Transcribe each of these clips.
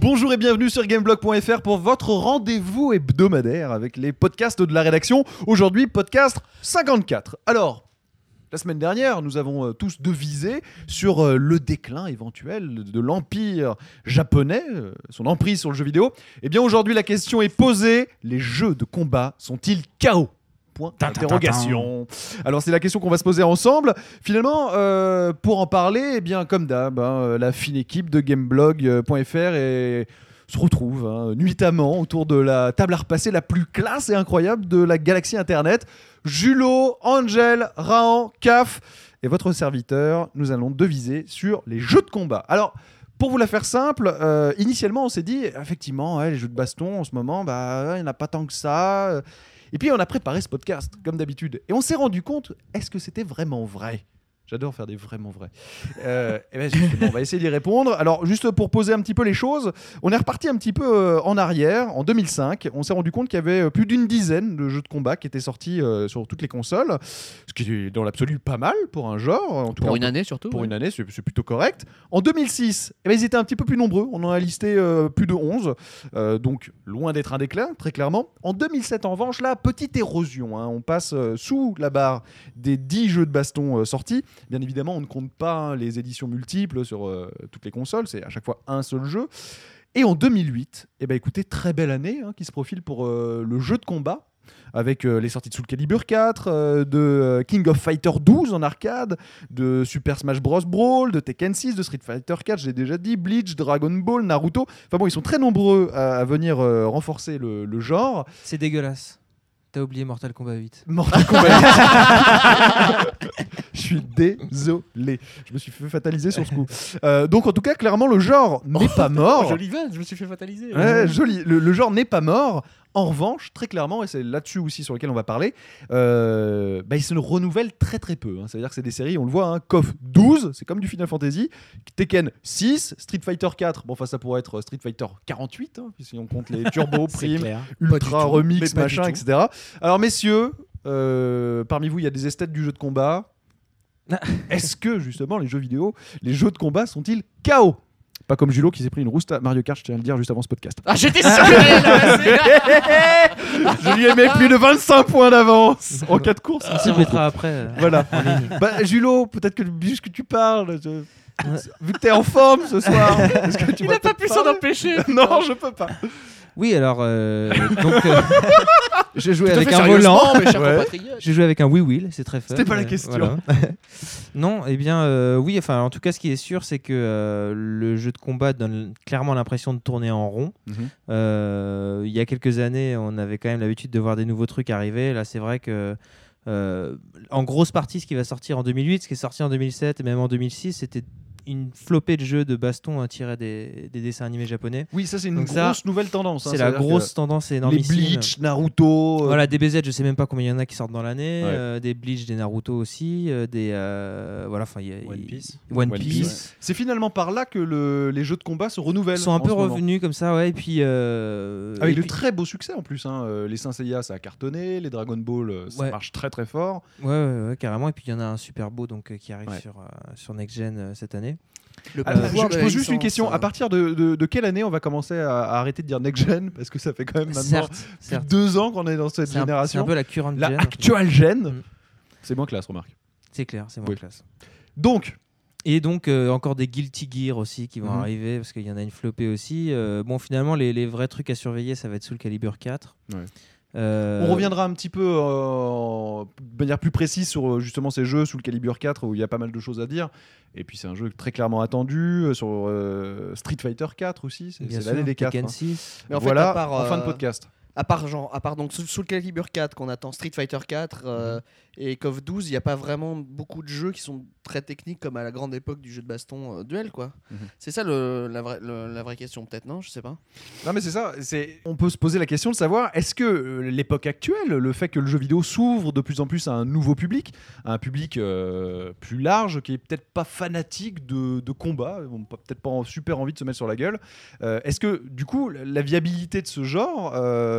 Bonjour et bienvenue sur gameblog.fr pour votre rendez-vous hebdomadaire avec les podcasts de la rédaction. Aujourd'hui, podcast 54. Alors, la semaine dernière, nous avons euh, tous devisé sur euh, le déclin éventuel de l'empire japonais, euh, son emprise sur le jeu vidéo. Eh bien, aujourd'hui, la question est posée les jeux de combat sont-ils chaos Point d'interrogation. Alors c'est la question qu'on va se poser ensemble. Finalement, euh, pour en parler, eh bien comme d'hab, hein, la fine équipe de gameblog.fr et se retrouve hein, nuitamment autour de la table à repasser la plus classe et incroyable de la galaxie Internet. Julo, Angel, Rahan, Caf et votre serviteur, nous allons deviser sur les jeux de combat. Alors, pour vous la faire simple, euh, initialement on s'est dit, effectivement, les jeux de baston en ce moment, bah, il n'y en a pas tant que ça. Et puis on a préparé ce podcast, comme d'habitude. Et on s'est rendu compte, est-ce que c'était vraiment vrai? J'adore faire des vraiment vrais. Euh, et ben justement, on va essayer d'y répondre. Alors, juste pour poser un petit peu les choses, on est reparti un petit peu euh, en arrière, en 2005. On s'est rendu compte qu'il y avait euh, plus d'une dizaine de jeux de combat qui étaient sortis sur toutes les consoles, ce qui est dans l'absolu pas mal pour un genre. En tout Pour cas, une année surtout. pour ouais. une année, c'est plutôt correct. En 2006, eh ben, ils étaient un petit peu plus nombreux. On en a listé euh, plus de 11. Euh, donc, loin d'être un déclin, très clairement. En 2007, en revanche, là, petite érosion. hein. On passe sous la barre des 10 jeux de baston sortis. Bien évidemment, on ne compte pas hein, les éditions multiples sur euh, toutes les consoles. C'est à chaque fois un seul jeu. Et en 2008, eh ben, écoutez, très belle année hein, qui se profile pour euh, le jeu de combat avec euh, les sorties de Soul Calibur 4, euh, de King of Fighter 12 en arcade, de Super Smash Bros Brawl, de Tekken 6, de Street Fighter 4, j'ai déjà dit, Bleach, Dragon Ball, Naruto. Enfin bon, ils sont très nombreux à, venir renforcer le, le genre. C'est dégueulasse. T'as oublié Mortal Kombat 8. Mortal Kombat. Je suis désolé. Je me suis fait fataliser sur ce coup. Euh, donc en tout cas, clairement, le genre n'est pas mort. Oh, jolie vanne, je me suis fait fataliser. Ouais, joli. Le, le genre n'est pas mort. En revanche, très clairement, et c'est là-dessus aussi sur lequel on va parler, euh, bah, il se renouvelle très très peu. hein. C'est-à-dire que c'est des séries, on le voit, hein, KOF 12, c'est comme du Final Fantasy, Tekken 6, Street Fighter 4, bon, enfin ça pourrait être Street Fighter 48, hein, si on compte les Turbo, Prime, clair. Ultra, Remix, machin, etc. Alors messieurs, euh, parmi vous, il y a des esthètes du jeu de combat. Est-ce que justement les jeux vidéo, les jeux de combat sont-ils KO Pas comme Julo qui s'est pris une rouste à Mario Kart, je tiens à le dire juste avant ce podcast. Ah, j'étais sûr je lui ai mis plus de 25 points d'avance en 4 courses. On s'y remettra après. euh, Voilà. Bah, Julo, peut-être que juste que tu parles. je- Vu que t'es en forme ce soir, est-ce que tu Il n'a pas pu s'en empêcher. Non, je peux pas. Oui, alors, euh, donc, euh, j'ai joué avec un volant. J'ai joué avec un Wii Wheel, c'est très fun. C'était pas la euh, question. voilà. non, eh bien, euh, oui, enfin, en tout cas, ce qui est sûr, c'est que euh, le jeu de combat donne clairement l'impression de tourner en rond. Euh, il y a quelques années, on avait quand même l'habitude de voir des nouveaux trucs arriver. Là, c'est vrai que. euh, en grosse partie, ce qui va sortir en 2008, ce qui est sorti en 2007 et même en 2006, c'était une flopée de jeux de baston hein, tirés des, des dessins animés japonais. Oui, ça c'est une Donc ça, grosse nouvelle tendance. hein. c'est la grosse tendance que Les. Bleach, Naruto. euh, Voilà, des BZ, je sais même pas combien il y en a qui sortent dans l'année, Ouais. euh, des Bleach, des Naruto aussi, euh, des euh, voilà, enfin il y a One Piece. One, One Piece. Piece. C'est finalement par là que le- les jeux de combat se renouvellent. Ils sont un peu moment. revenus comme ça, ouais, et puis euh, Avec et de puis- très beaux succès en plus. hein. Les Saint Seiya, ça a cartonné. Les Dragon Ball, ça Ouais. marche très très fort. ouais, ouais, ouais, carrément, et puis il y en a un super beau donc euh, qui arrive Ouais. sur euh, sur Next Gen euh, cette année. Le Ah, je, pose juste une question. À partir de, de- de quelle année on va commencer à, à arrêter de dire next gen Parce que ça fait quand même maintenant Certes, certes. deux ans qu'on est dans cette un, c'est génération. un peu la current La gen. actual gen. Mm. C'est moins classe, remarque. C'est clair, c'est moins Oui. classe. Donc, Et donc euh, encore des Guilty Gear aussi qui vont Mhm. arriver parce qu'il y en a une flopée aussi. Euh, bon finalement les, les vrais trucs à surveiller ça va être sous le Calibur 4. Ouais. Euh, on reviendra un petit peu euh, de manière plus précise sur euh, justement ces jeux sous le Calibur 4 où il y a pas mal de choses à dire. Et puis c'est un jeu très clairement attendu sur euh, Street Fighter 4 aussi. C'est l'année des 4. Tekken hein. 6. Mais en fait, voilà, à part, en fin de podcast. À part genre, à part donc Soul Calibur 4 qu'on attend, Street Fighter 4 euh, et KOF 12, il n'y a pas vraiment beaucoup de jeux qui sont très techniques comme à la grande époque du jeu de baston euh, duel quoi. Mhm. C'est ça le- la, vraie, le- la vraie question peut-être non, je sais pas. Non mais c'est ça, c'est on peut se poser la question de savoir est-ce que euh, l'époque actuelle, le fait que le jeu vidéo s'ouvre de plus en plus à un nouveau public, à un public euh, plus large qui est peut-être pas fanatique de, de combat, peut-être pas en- super envie de se mettre sur la gueule, euh, est-ce que du coup la la viabilité de ce genre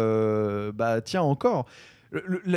euh, bah tient encore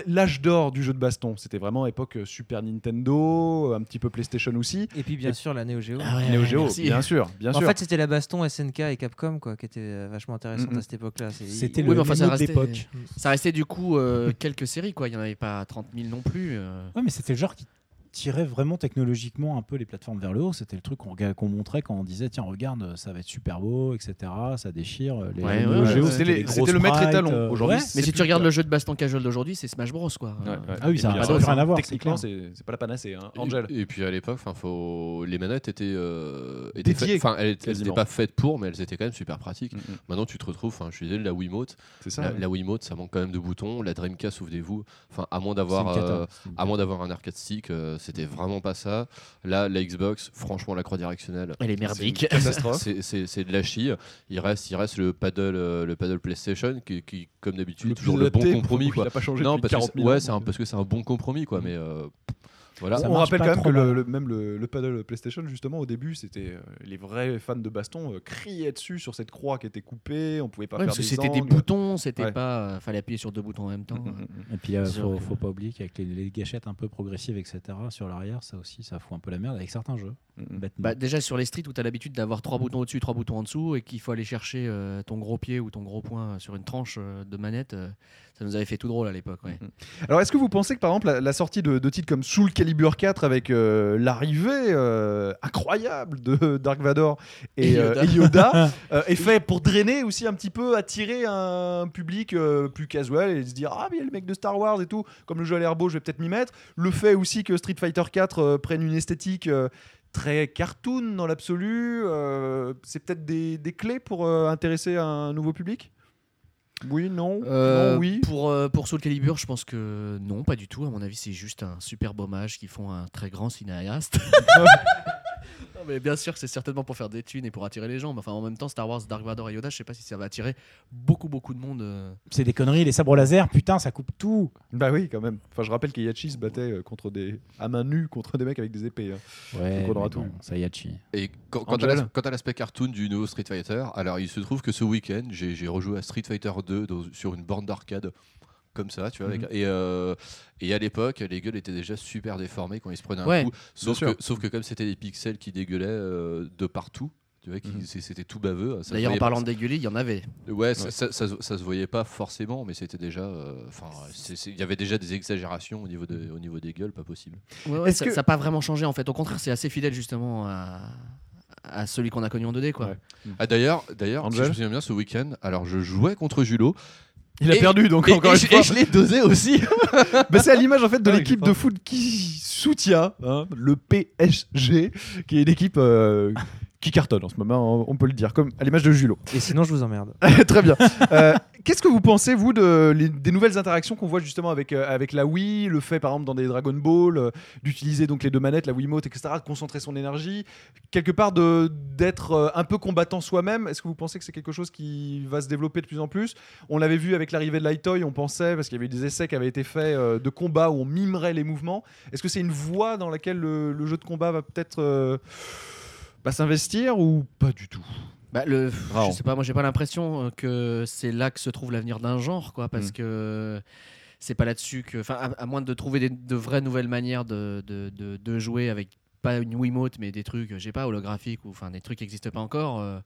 L'âge d'or du jeu de baston, c'était vraiment époque euh, Super Nintendo, un petit peu PlayStation aussi. Et puis bien sûr la Neo Geo. Neo Geo, merci. bien sûr, bien en sûr. fait, c'était la baston SNK et Capcom quoi, qui était euh, vachement intéressante à cette époque-là. C'était Oui, le mais enfin, ça restait- d'époque. Ça restait du coup euh, quelques séries quoi, il y en avait pas 30 000 non plus. euh. Ouais, mais c'était le genre qui tirait vraiment technologiquement un peu les plateformes vers le haut. C'était le truc qu'on qu'on montrait quand on disait tiens regarde ça va être super beau, etc. Ça déchire. Les Ouais, les ouais, ouais. C'était le maître étalon. euh, Aujourd'hui, ouais. Mais si tu regardes le le jeu de baston casual d'aujourd'hui, c'est Smash Bros quoi. Ouais, ouais. Ah oui, ça Et a puis, plus alors, rien à voir, c'est Techniquement, clair. c'est c'est pas la panacée. Hein. Et- Angel. Et, puis à l'époque, enfin, faut... les manettes étaient, euh, étaient enfin, elles, elles quasiment. étaient pas faites pour, mais elles étaient quand même super pratiques. Mm. Maintenant, tu te retrouves, enfin, je suis désolé, la Wiimote, C'est ça. la, Wiimote, ça manque quand même de boutons. La Dreamcast, souvenez-vous, enfin, à moins d'avoir, euh, C'est une à moins d'avoir un arcade stick, euh, c'était vraiment pas ça. Là, la Xbox, franchement, la croix directionnelle. Elle est merdique. C'est- de la chie. Il reste, il reste le paddle, euh, le paddle PlayStation qui, qui, comme d'habitude, est toujours le bon adapté, compromis. Quoi. pas changé Non, depuis parce 40 que, 000 ouais, ans, c'est un- parce que c'est un bon compromis, quoi. Mm. Mais euh, voilà. On rappelle quand même que le, le- même le, le paddle PlayStation, justement, au début, c'était euh, les vrais fans de baston euh, criaient dessus sur cette croix qui était coupée. On pouvait pas Ouais, faire parce que des c'était des boutons, c'était Ouais. pas. euh, fallait appuyer sur deux boutons en même temps. Et puis, il faut, faut pas oublier qu'avec les, les gâchettes un peu progressives, etc., sur l'arrière, ça aussi, ça fout un peu la merde avec certains jeux. Bêtement. Bah, déjà sur les streets où tu as l'habitude d'avoir trois boutons au-dessus, trois boutons en dessous, et qu'il faut aller chercher euh, ton gros pied ou ton gros poing sur une tranche euh, de manette, euh, ça nous avait fait tout drôle à l'époque. ouais. Alors, est-ce que vous pensez que par exemple la, la sortie de, de titres comme Soul Calibur 4 avec euh, l'arrivée euh, incroyable de Dark Vador et, Et euh, Yoda. et Yoda euh, est fait pour drainer aussi un petit peu, attirer un public euh, plus casual et se dire ah mais il y a le mec de Star Wars et tout, comme le jeu a l'air beau, je vais peut-être m'y mettre. Le fait aussi que Street Fighter 4 euh, prenne une esthétique euh, très cartoon dans l'absolu, euh, c'est peut-être des, des clés pour euh, intéresser un nouveau public? Oui, non, Euh, non, oui. Pour, pour Soul Calibur, je pense que non, pas du tout. À mon avis, c'est juste un superbe hommage qu'ils font à un très grand cinéaste. Non, mais bien sûr que c'est certainement pour faire des thunes et pour attirer les gens. Mais enfin, en même temps, Star Wars, Dark Vador et Yoda, je sais pas si ça va attirer beaucoup, beaucoup de monde. euh. C'est des conneries, les sabres laser, putain, ça coupe tout. Bah oui, quand même. Enfin, je rappelle qu'Iyachi se battait euh, contre des à main nue contre des mecs avec des épées. hein. Ouais, Donc on aura mais bon, tout. ça y a chi. Et quand, quant à Angel l'as- quant à l'aspect cartoon du nouveau Street Fighter, alors il se trouve que ce week-end, j'ai j'ai rejoué à Street Fighter 2 dans- sur une borne d'arcade. Comme ça, tu vois. avec- Mhm. et, euh, et à l'époque, les gueules étaient déjà super déformées quand ils se prenaient un Ouais, coup. Sauf que, sauf que comme c'était des pixels qui dégueulaient euh, de partout, tu vois, Mhm. c'était tout baveux. D'ailleurs, en parlant pas- de dégueuler, il y en avait. Ouais, ça, Ouais. ça, ça se- ça se voyait pas forcément, mais c'était déjà. euh, Enfin, il y avait déjà des exagérations au niveau, de, au niveau des gueules, pas possible. Ouais, ouais, ça que- n'a pas vraiment changé en fait. Au contraire, c'est assez fidèle justement à, à celui qu'on a connu en 2D. Quoi. Ouais. Ah d'ailleurs, d'ailleurs, si je me souviens bien, ce week-end, alors je jouais contre Julo. Il a Et- perdu, donc Et, encore et une je- fois. et je l'ai dosé aussi. Mais c'est à l'image en fait de Ah l'équipe de foot qui soutient hein, le PSG, qui est une équipe euh, qui cartonne en ce moment, on peut le dire, comme à l'image de Julo. Et sinon, je vous emmerde. Très bien. Euh, Qu'est-ce que vous pensez, vous, de, les- des nouvelles interactions qu'on voit justement avec, euh, avec la Wii, le fait par exemple dans des Dragon Ball, euh, d'utiliser donc les deux manettes, la Wiimote, etc., de concentrer son énergie, quelque part d'être un peu combattant soi-même? Est-ce que vous pensez que c'est quelque chose qui va se développer de plus en plus? On l'avait vu avec l'arrivée de Lightoy, on pensait, parce qu'il y avait eu des essais qui avaient été faits de combat où on mimerait les mouvements. Est-ce que c'est une voie dans laquelle le, le jeu de combat va peut-être euh, bah, s'investir ou pas du tout? Bah, le, Rare. je sais pas, moi j'ai pas l'impression euh, que c'est là que se trouve l'avenir d'un genre, quoi, parce Mm. que c'est pas là-dessus que, enfin, à, à moins de trouver des- de vraies nouvelles manières de, de, de- de jouer avec pas une Wiimote, mais des trucs, je sais pas, holographiques ou enfin des trucs qui n'existent pas encore. euh,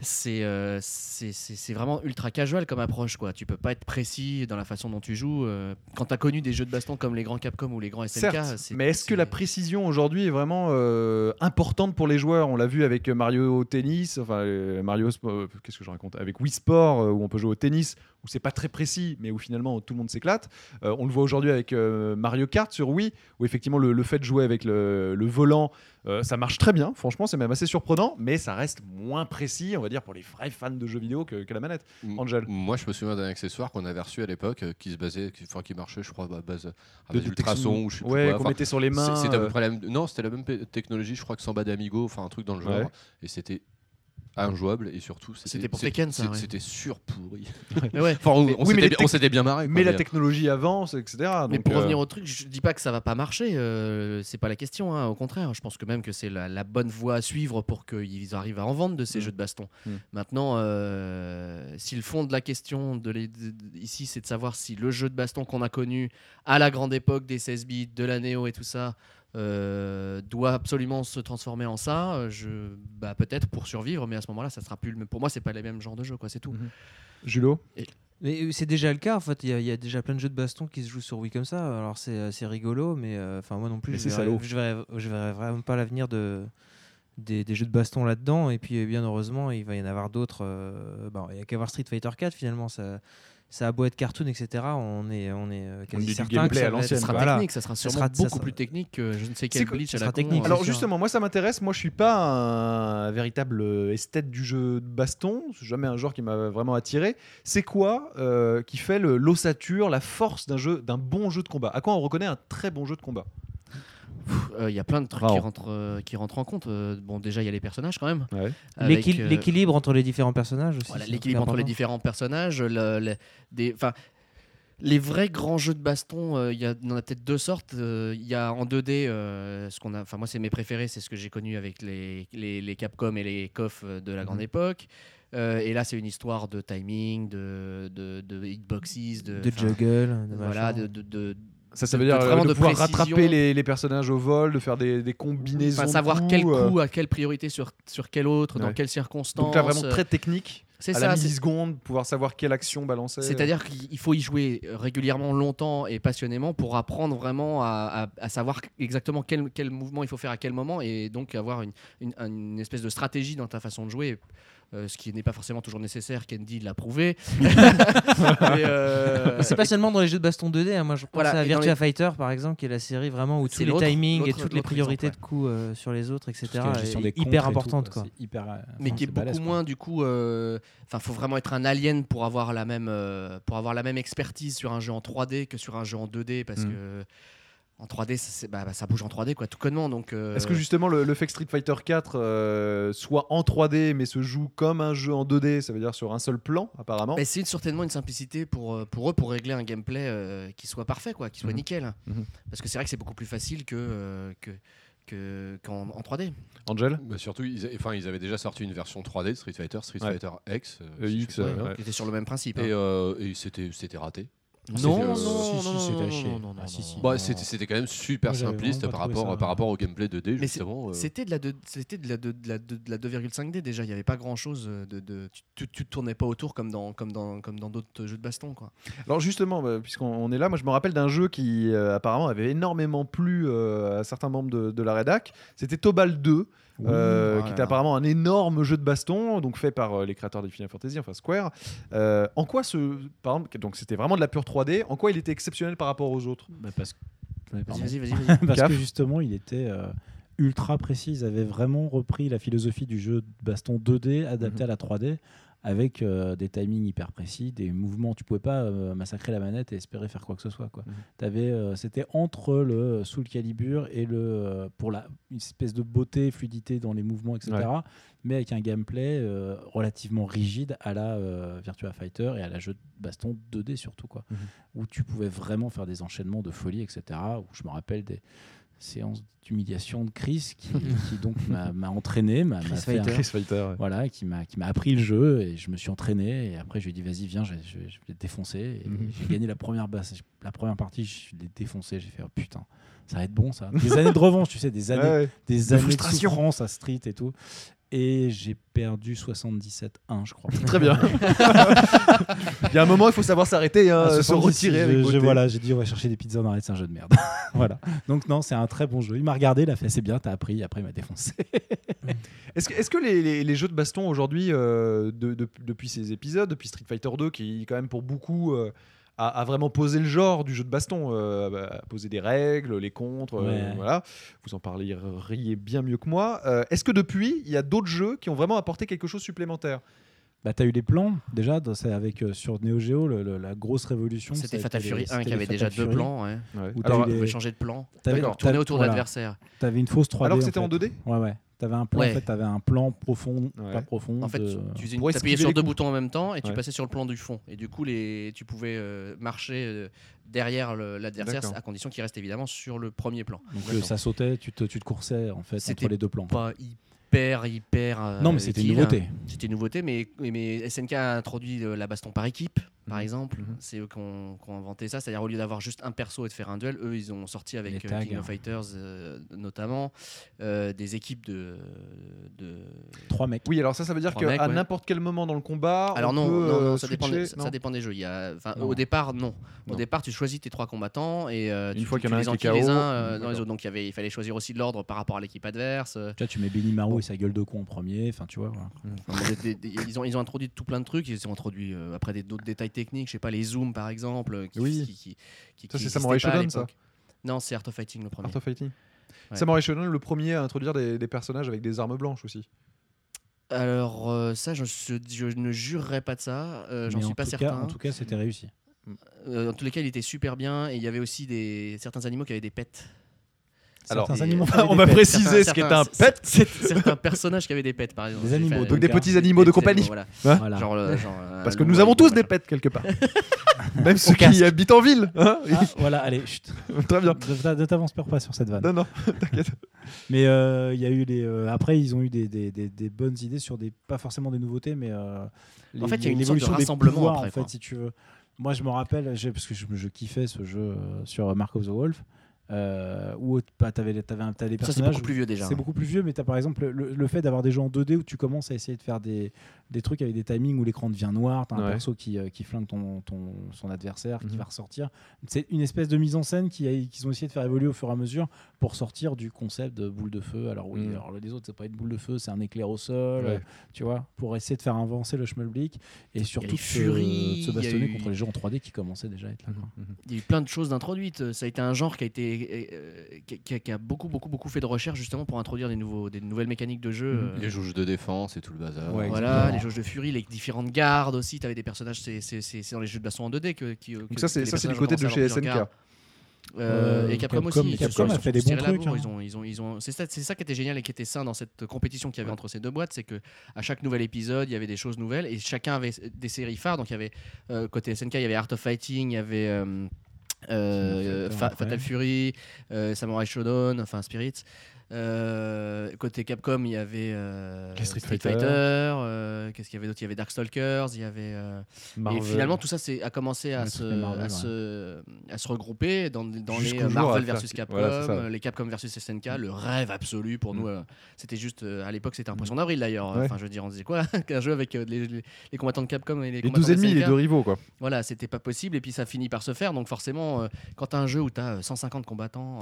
c'est euh, c'est vraiment ultra casual comme approche quoi. Tu peux pas être précis dans la façon dont tu joues. euh, quand tu as connu des jeux de baston comme les grands Capcom ou les grands SNK, Certes, mais est-ce que la précision aujourd'hui est vraiment euh, importante pour les joueurs? On l'a vu avec Mario Tennis, enfin Mario, qu'est-ce que je raconte? Avec Wii Sport, où on peut jouer au tennis, où c'est pas très précis, mais où finalement tout le monde s'éclate. On le voit aujourd'hui avec Mario Kart sur Wii, où effectivement le, le fait de jouer avec le, le volant, euh, ça marche très bien. Franchement, c'est même assez surprenant, mais ça reste moins précis, on va dire pour les vrais fans de jeux vidéo que, que la manette. Angel. Moi, je me souviens d'un accessoire qu'on avait reçu à l'époque euh, qui se basait, qui, enfin, qui marchait, je crois, à base, à De base détection. ultrasons ou je sais Ouais, qu'on Enfin, mettait sur les mains. C'était à euh, peu près la même. Non, c'était la même technologie, je crois que Samba d'Amigo, enfin un truc dans le genre. Ouais. Et c'était injouable et surtout c'était C'était pour c'était- Tekken, ça, c'est- ouais. C'était surpourri. Ouais. Enfin, on, oui, s'était les on s'était bien marré. quoi, mais la technologie avance, etc. Mais pour euh, revenir au truc, je dis pas que ça va pas marcher, euh, c'est pas la question, hein, au contraire. Je pense que même que c'est la, la bonne voie à suivre pour qu'ils arrivent à en vendre de ces Mm. jeux de baston. Mm. Maintenant, euh, si le fond de la question de les- de- de- ici, c'est de savoir si le jeu de baston qu'on a connu à la grande époque des 16 bits, de la Néo et tout ça, euh, doit absolument se transformer en ça, euh, je, bah, peut-être pour survivre, mais à ce moment-là, ça sera plus le. Pour moi, c'est pas les mêmes genres de jeux, quoi, c'est tout. Mhm. Julot Mais euh, c'est déjà le cas en fait. Il y, a- il y a déjà plein de jeux de baston qui se jouent sur Wii comme ça. Alors c'est c'est rigolo, mais euh, enfin moi non plus, Mais je c'est verrais, salaud. je verrais- je verrais vraiment pas l'avenir de des, des jeux de baston là-dedans. Et puis bien heureusement, il va y en avoir d'autres. euh, bon, il y a qu'à voir Street Fighter 4 finalement. Ça, ça a beau être cartoon, etc. On est on est euh, On quasi dit du certain gameplay que à ça l'ancienne, Ça sera voilà. technique, ça sera sûrement sera- ça beaucoup sera- plus technique que je ne sais quel glitch ça à la con, technique, euh, Alors justement, moi ça m'intéresse. Moi je suis pas un véritable esthète du jeu de baston. C'est jamais un genre qui m'a vraiment attiré. C'est quoi euh, qui fait l'ossature, la force d'un jeu, d'un bon jeu de combat? À quoi on reconnaît un très bon jeu de combat? Euh, Il y a plein de trucs Wow. qui, rentrent, euh, qui rentrent en compte. Euh, bon, déjà, il y a les personnages quand même. Ouais. Euh, L'équilibre entre les différents personnages aussi. voilà, l'équilibre entre les différents personnages. le- le- des, enfin, les vrais grands jeux de baston, euh, il y, a- en a peut-être deux sortes. Euh, Il y a en 2D, euh, ce qu'on a, enfin moi c'est mes préférés, c'est ce que j'ai connu avec les, les, les Capcom et les KOF de la grande Mhm. époque. Euh, et là, c'est une histoire de timing, de, de, de hitboxes, de, de juggle, de voilà, machin. de, de- de- Ça, ça veut dire de- euh, vraiment de, de pouvoir précision. rattraper les, les personnages au vol, de faire des, des combinaisons. enfin, de savoir coups, quel euh, coup, à quelle priorité sur, sur quel autre, Ouais. dans quelles circonstances. Donc là vraiment très technique. c'est À ça. la milliseconde, pouvoir savoir quelle action balancer. C'est-à-dire qu'il faut y jouer régulièrement, longtemps et passionnément pour apprendre vraiment à, à- à savoir exactement quel, quel mouvement il faut faire à quel moment et donc avoir une, une- une espèce de stratégie dans ta façon de jouer. Euh, ce qui n'est pas forcément toujours nécessaire, Candy l'a prouvé. Euh, C'est pas seulement dans les jeux de baston 2D. hein. Moi, je pense Voilà, à Virtua les- Fighter, par exemple, qui est la série vraiment où tous C'est les timings et toutes les priorités exemple, de coups euh, sur les autres, etc. est hyper et tout, importante. quoi. Hyper, euh, mais qui est beaucoup balèze, moins du coup euh, enfin faut vraiment être un alien pour avoir la même euh, pour avoir la même expertise sur un jeu en 3D que sur un jeu en 2D parce Mm. que en 3D ça, c'est- bah, bah, ça bouge en 3D quoi tout connement donc euh, Est-ce que justement le, le fait que Street Fighter 4 euh, soit en 3D mais se joue comme un jeu en 2D, ça veut dire sur un seul plan apparemment bah, c'est certainement une simplicité pour, euh, pour eux pour régler un gameplay euh, qui soit parfait quoi qui soit Mhm. nickel Mhm. parce que c'est vrai que c'est beaucoup plus facile que euh, que que- qu'en en 3D Angel Bah, surtout, ils, enfin, ils avaient déjà sorti une version 3D de Street Fighter, Street Ouais. Fighter X. euh, si ouais. qui était sur le même principe Et, hein. euh, et c'était raté. Non c'était, non euh, non c'était Ah, si, non. Bah, c'était c'était quand même super simpliste par rapport, par rapport au gameplay 2D, Mais c'est- justement. euh. C'était de la deux- c'était de la deux- de la deux- de la 2,5D déjà. Il n'y avait pas grand chose de, de- tu, te tournais pas autour comme dans comme dans comme dans d'autres jeux de baston quoi. Alors justement, bah, puisqu'on on est là, moi je me rappelle d'un jeu qui euh, apparemment avait énormément plu euh, à certains membres de, de la rédac. C'était Tobal 2, euh, Oh qui était là. apparemment un énorme jeu de baston, donc fait par euh, les créateurs de Final Fantasy, enfin Square. Euh, en quoi ce, par exemple, donc c'était vraiment de la pure 3D. En quoi il était exceptionnel par rapport aux autres? Bah, parce. Vas-y vas-y vas-y. parce que justement, il était euh, ultra précis. Ils avaient vraiment repris la philosophie du jeu de baston 2D adapté Mhm. à la 3D avec euh, des timings hyper précis, des mouvements. Tu pouvais pas euh, massacrer la manette et espérer faire quoi que ce soit. Quoi. T'avais, euh, c'était entre le Soul Calibur et le pour la une espèce de beauté, fluidité dans les mouvements, etc. Ouais. Mais avec un gameplay relativement rigide à la Virtua Fighter et à la jeu de baston 2D surtout quoi, Mhm. où tu pouvais vraiment faire des enchaînements de folie, etc. Où je me rappelle des séances d'humiliation de Chris qui, qui donc m'a entraîné, m'a fait un- Fighter. Chris Fighter. ouais. voilà, qui m'a qui m'a appris le jeu et je me suis entraîné et après je lui ai dit vas-y viens je, je- je vais te défoncer et Mhm. j'ai gagné la première basse la première partie je l'ai défoncé j'ai fait oh putain ça va être bon ça des années de revanche tu sais des années Ouais, ouais. des années de frustration. souffrance à Street et tout et j'ai perdu 77-1 je crois. Très bien. il y a un moment, il faut savoir s'arrêter, hein, Ah, se 76, retirer avec je- voilà j'ai dit on va chercher des pizzas on arrête c'est un jeu de merde. Voilà. Donc non c'est un très bon jeu. Il m'a regardé il a fait c'est bien t'as appris après il m'a défoncé. Est-ce que, est-ce que les, les- les jeux de baston aujourd'hui, euh, de- de- depuis ces épisodes, depuis Street Fighter 2, qui quand même pour beaucoup euh, a vraiment posé le genre du jeu de baston, euh, a posé des règles, les contres, euh, Ouais. voilà. Vous en parleriez bien mieux que moi. Euh, Est-ce que depuis, il y a d'autres jeux qui ont vraiment apporté quelque chose supplémentaire? Bah, t'as eu les plans déjà, c'est avec euh, sur Neo Geo le- le- la grosse révolution. C'était Fatal Fury 1 c'était qui avait déjà deux plans. Ouais. Où t'as Alors, On les- pouvait changer de plan. Tourner autour de voilà. l'adversaire. T'avais une fausse 3D. Alors que c'était en fait. 2D Ouais, ouais. T'avais un plan, Ouais. en fait, t'avais un plan profond, Ouais. pas profond. En fait, de- tu, tu esquiver sur deux boutons en même temps et tu Ouais. passais sur le plan du fond. Et du coup, les, tu pouvais euh, marcher euh, derrière l'adversaire à condition qu'il reste évidemment sur le premier plan. Donc euh, ça sautait, tu te, tu te coursais en fait entre les deux plans. Pas hyper, hyper. euh, Non, mais c'était une nouveauté. hein. C'était une nouveauté, mais, mais SNK a introduit euh, la baston par équipe, par Mhm. exemple. Mhm. C'est eux qui ont, qui ont inventé ça. C'est-à-dire, au lieu d'avoir juste un perso et de faire un duel, eux, ils ont sorti avec Les euh. King of Fighters euh, notamment euh, des équipes de. de... Trois mecs. Oui, alors ça, ça veut dire qu'à ouais. n'importe quel moment dans le combat, Alors on non, peut, non, non, euh, ça, dépend des, ça non dépend des jeux. Il y a, au départ, non. Non. Au départ, tu choisis tes trois combattants et euh, Une tu, fois tu a les enquilles les uns euh, dans les autres. Donc il, y avait, il fallait choisir aussi l'ordre par rapport à l'équipe adverse. Tu vois, tu mets Benimaru et sa gueule de con en premier. Enfin, tu vois. voilà. Enfin, ils, ont, ils ont introduit tout plein de trucs. Ils ont introduit après d'autres détails techniques. Je sais pas, les zooms par exemple. Qui, Oui. qui, qui- qui- Ça, qui c'est Samurai Shodown, ça l'époque. Non, c'est Art of Fighting le premier. Art of Fighting. Ouais. Samurai Shodown, le premier à introduire des, des personnages avec des armes blanches aussi. Alors, euh, ça, je, je- je ne jurerais pas de ça. euh, J'en suis pas certain. Cas, en tout cas, c'était réussi. Euh, en tous les cas, il était super bien. Et il y avait aussi des, certains animaux qui avaient des pets. Alors, on va préciser Certains- ce qu'est un pet. c- c- Certains personnages qui avaient des pets, par exemple. Des animaux, Donc des petits un- animaux de compagnie. Voilà. Voilà. Genre, le- genre, euh, Parce que un nous avons tous des pets quelque part. Même ceux qui habitent en ville. hein. Ah, voilà, allez, chut. Très bien. Ne t'a- ne t'avance pas sur cette vanne. Non, non, t'inquiète. Mais euh, il y a eu les. euh, après, ils ont eu des, des, des- des bonnes idées sur des. Pas forcément des nouveautés, mais. euh, En fait, il y a une l'évolution sorte de des rassemblement après, en fait, si tu veux. Moi, je me rappelle, j'ai- parce que je, je kiffais ce jeu euh, sur Mark of the Wolf, euh, où bah, t'avais t'avais un- t'as les Ça, c'est personnages. beaucoup plus vieux déjà. C'est hein. beaucoup plus vieux, mais tu as par exemple le, le fait d'avoir des jeux en 2D où tu commences à essayer de faire des, des trucs avec des timings où l'écran devient noir, tu as un Ouais. perso qui, euh, qui flingue ton, ton, son adversaire, qui Mhm. va ressortir. C'est une espèce de mise en scène qui a- qu'ils ont essayé de faire évoluer au fur et à mesure pour sortir du concept de boule de feu. Alors oui, Mhm. alors les autres, c'est pas une boule de feu, c'est un éclair au sol, Ouais. euh, tu vois, pour essayer de faire avancer le schmelblick et surtout de se- bastonner eu- contre les jeux en 3D qui commençaient déjà à être là. quoi. Il y a eu plein de choses d'introduites. Ça a été un genre qui a été euh, qui, qui a, qui a beaucoup beaucoup beaucoup fait de recherche justement pour introduire des nouveaux des nouvelles mécaniques de jeu. euh, Les jauges de défense et tout le bazar. Ouais, Voilà, exactement. les jauges de furie, les différentes gardes aussi. Tu avais des personnages, c'est c'est- c'est- c'est dans les jeux de baston en 2D que. qui- Donc que- ça, que c'est les ça, c'est du côté de chez SNK. Euh, et Capcom, Capcom- aussi. Capcom ils a se fait des bons trucs, hein. Ils ont, ils ont, ils ont. C'est ça, c'est ça qui était génial et qui était sain dans cette compétition qu'il y avait entre ces deux boîtes, c'est que à chaque nouvel épisode, il y avait des choses nouvelles et chacun avait des séries phares. Donc il y avait euh, côté SNK, il y avait Art of Fighting, il y avait euh, euh. Fatal Fury, euh, Samurai Shodown, enfin Spirits. Euh, côté Capcom, il y avait euh, Les Street Street Fighter. Fighter. euh, Qu'est-ce qu'il y avait d'autre? Il y avait Darkstalkers. Il y avait Marvel. et finalement, tout ça a commencé à, se, toutes les Marvel, à, ouais. se, à se regrouper dans, dans les Marvel faire- versus Capcom, voilà, les Capcom versus SNK, le rêve absolu pour Mm. nous. c'était juste, à l'époque, c'était un poisson d'avril d'ailleurs. Ouais. Enfin, je veux dire, on disait quoi? Qu'un jeu avec les, les- les combattants de Capcom et les, Les combattants 12 ennemis, de les SNK. deux rivaux, quoi. Voilà, c'était pas possible et puis ça finit par se faire. Donc forcément, quand as un jeu où tu as 150 combattants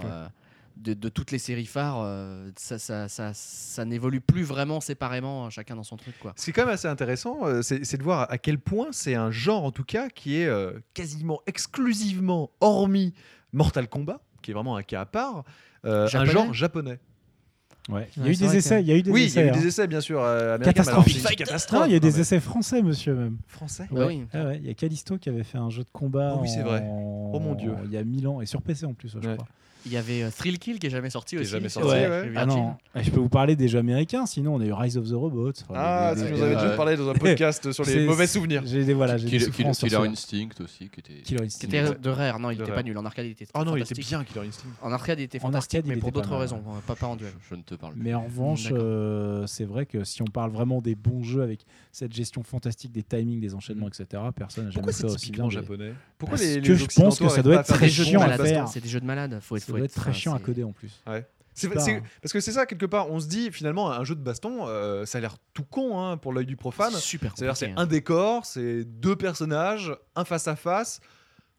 de, de toutes les séries phares, euh, ça, ça, ça, ça n'évolue plus vraiment séparément, euh, chacun dans son truc. quoi. Ce qui est quand même assez intéressant, euh, c'est c'est de voir à quel point c'est un genre, en tout cas, qui est euh, quasiment exclusivement, hormis Mortal Kombat, qui est vraiment un cas à part, euh, un genre japonais. Ouais. Il y Ouais, a eu des essais, il y a eu des oui, il y essais. a eu hein. des essais, bien sûr, euh, Catastrophique. catastrophe. Non, il y a Non, des mais- essais français, monsieur, même. Français Bah oui. Ah ouais, Il y a Callisto qui avait fait un jeu de combat. Oh oui, c'est vrai. en- Oh mon Dieu. Il y a 1000 ans, et sur PC en plus, je Ouais. crois. Il y avait euh, Thrill Kill qui est jamais sorti Qui est aussi. jamais sorti, ouais. Ah non, Et je peux vous parler des jeux américains, sinon on a eu Rise of the Robots. Enfin, Ah, des- si, des- je vous avais déjà parlé dans un podcast sur les mauvais souvenirs. J'ai des, voilà, j'ai des Killer. Instinct aussi, qui était. Killer Qui Instinct. était de rare, non, il De était rare. pas nul. En arcade, il était Oh non, il était bien, Killer Instinct. En arcade, il était En fantastique, arcade, il mais pour était d'autres raisons, euh, pas, pas en duel. Je ne te parle plus. Mais en revanche, euh, c'est vrai que si on parle vraiment des bons jeux avec cette gestion fantastique des timings, des enchaînements, etc., personne n'a jamais Pourquoi fait c'est aussi bien. japonais? Pourquoi Parce les, que les je pense que ça doit être très chiant jeux à faire. C'est des jeux de malade. Faut être, Ça faut doit être être très chiant à coder en plus. Ouais. C'est- parce que c'est ça quelque part. On se dit finalement un jeu de baston, euh, ça a l'air tout con hein, pour l'œil du profane. C'est super C'est-à-dire c'est compliqué, hein. un décor, c'est deux personnages, un face à face.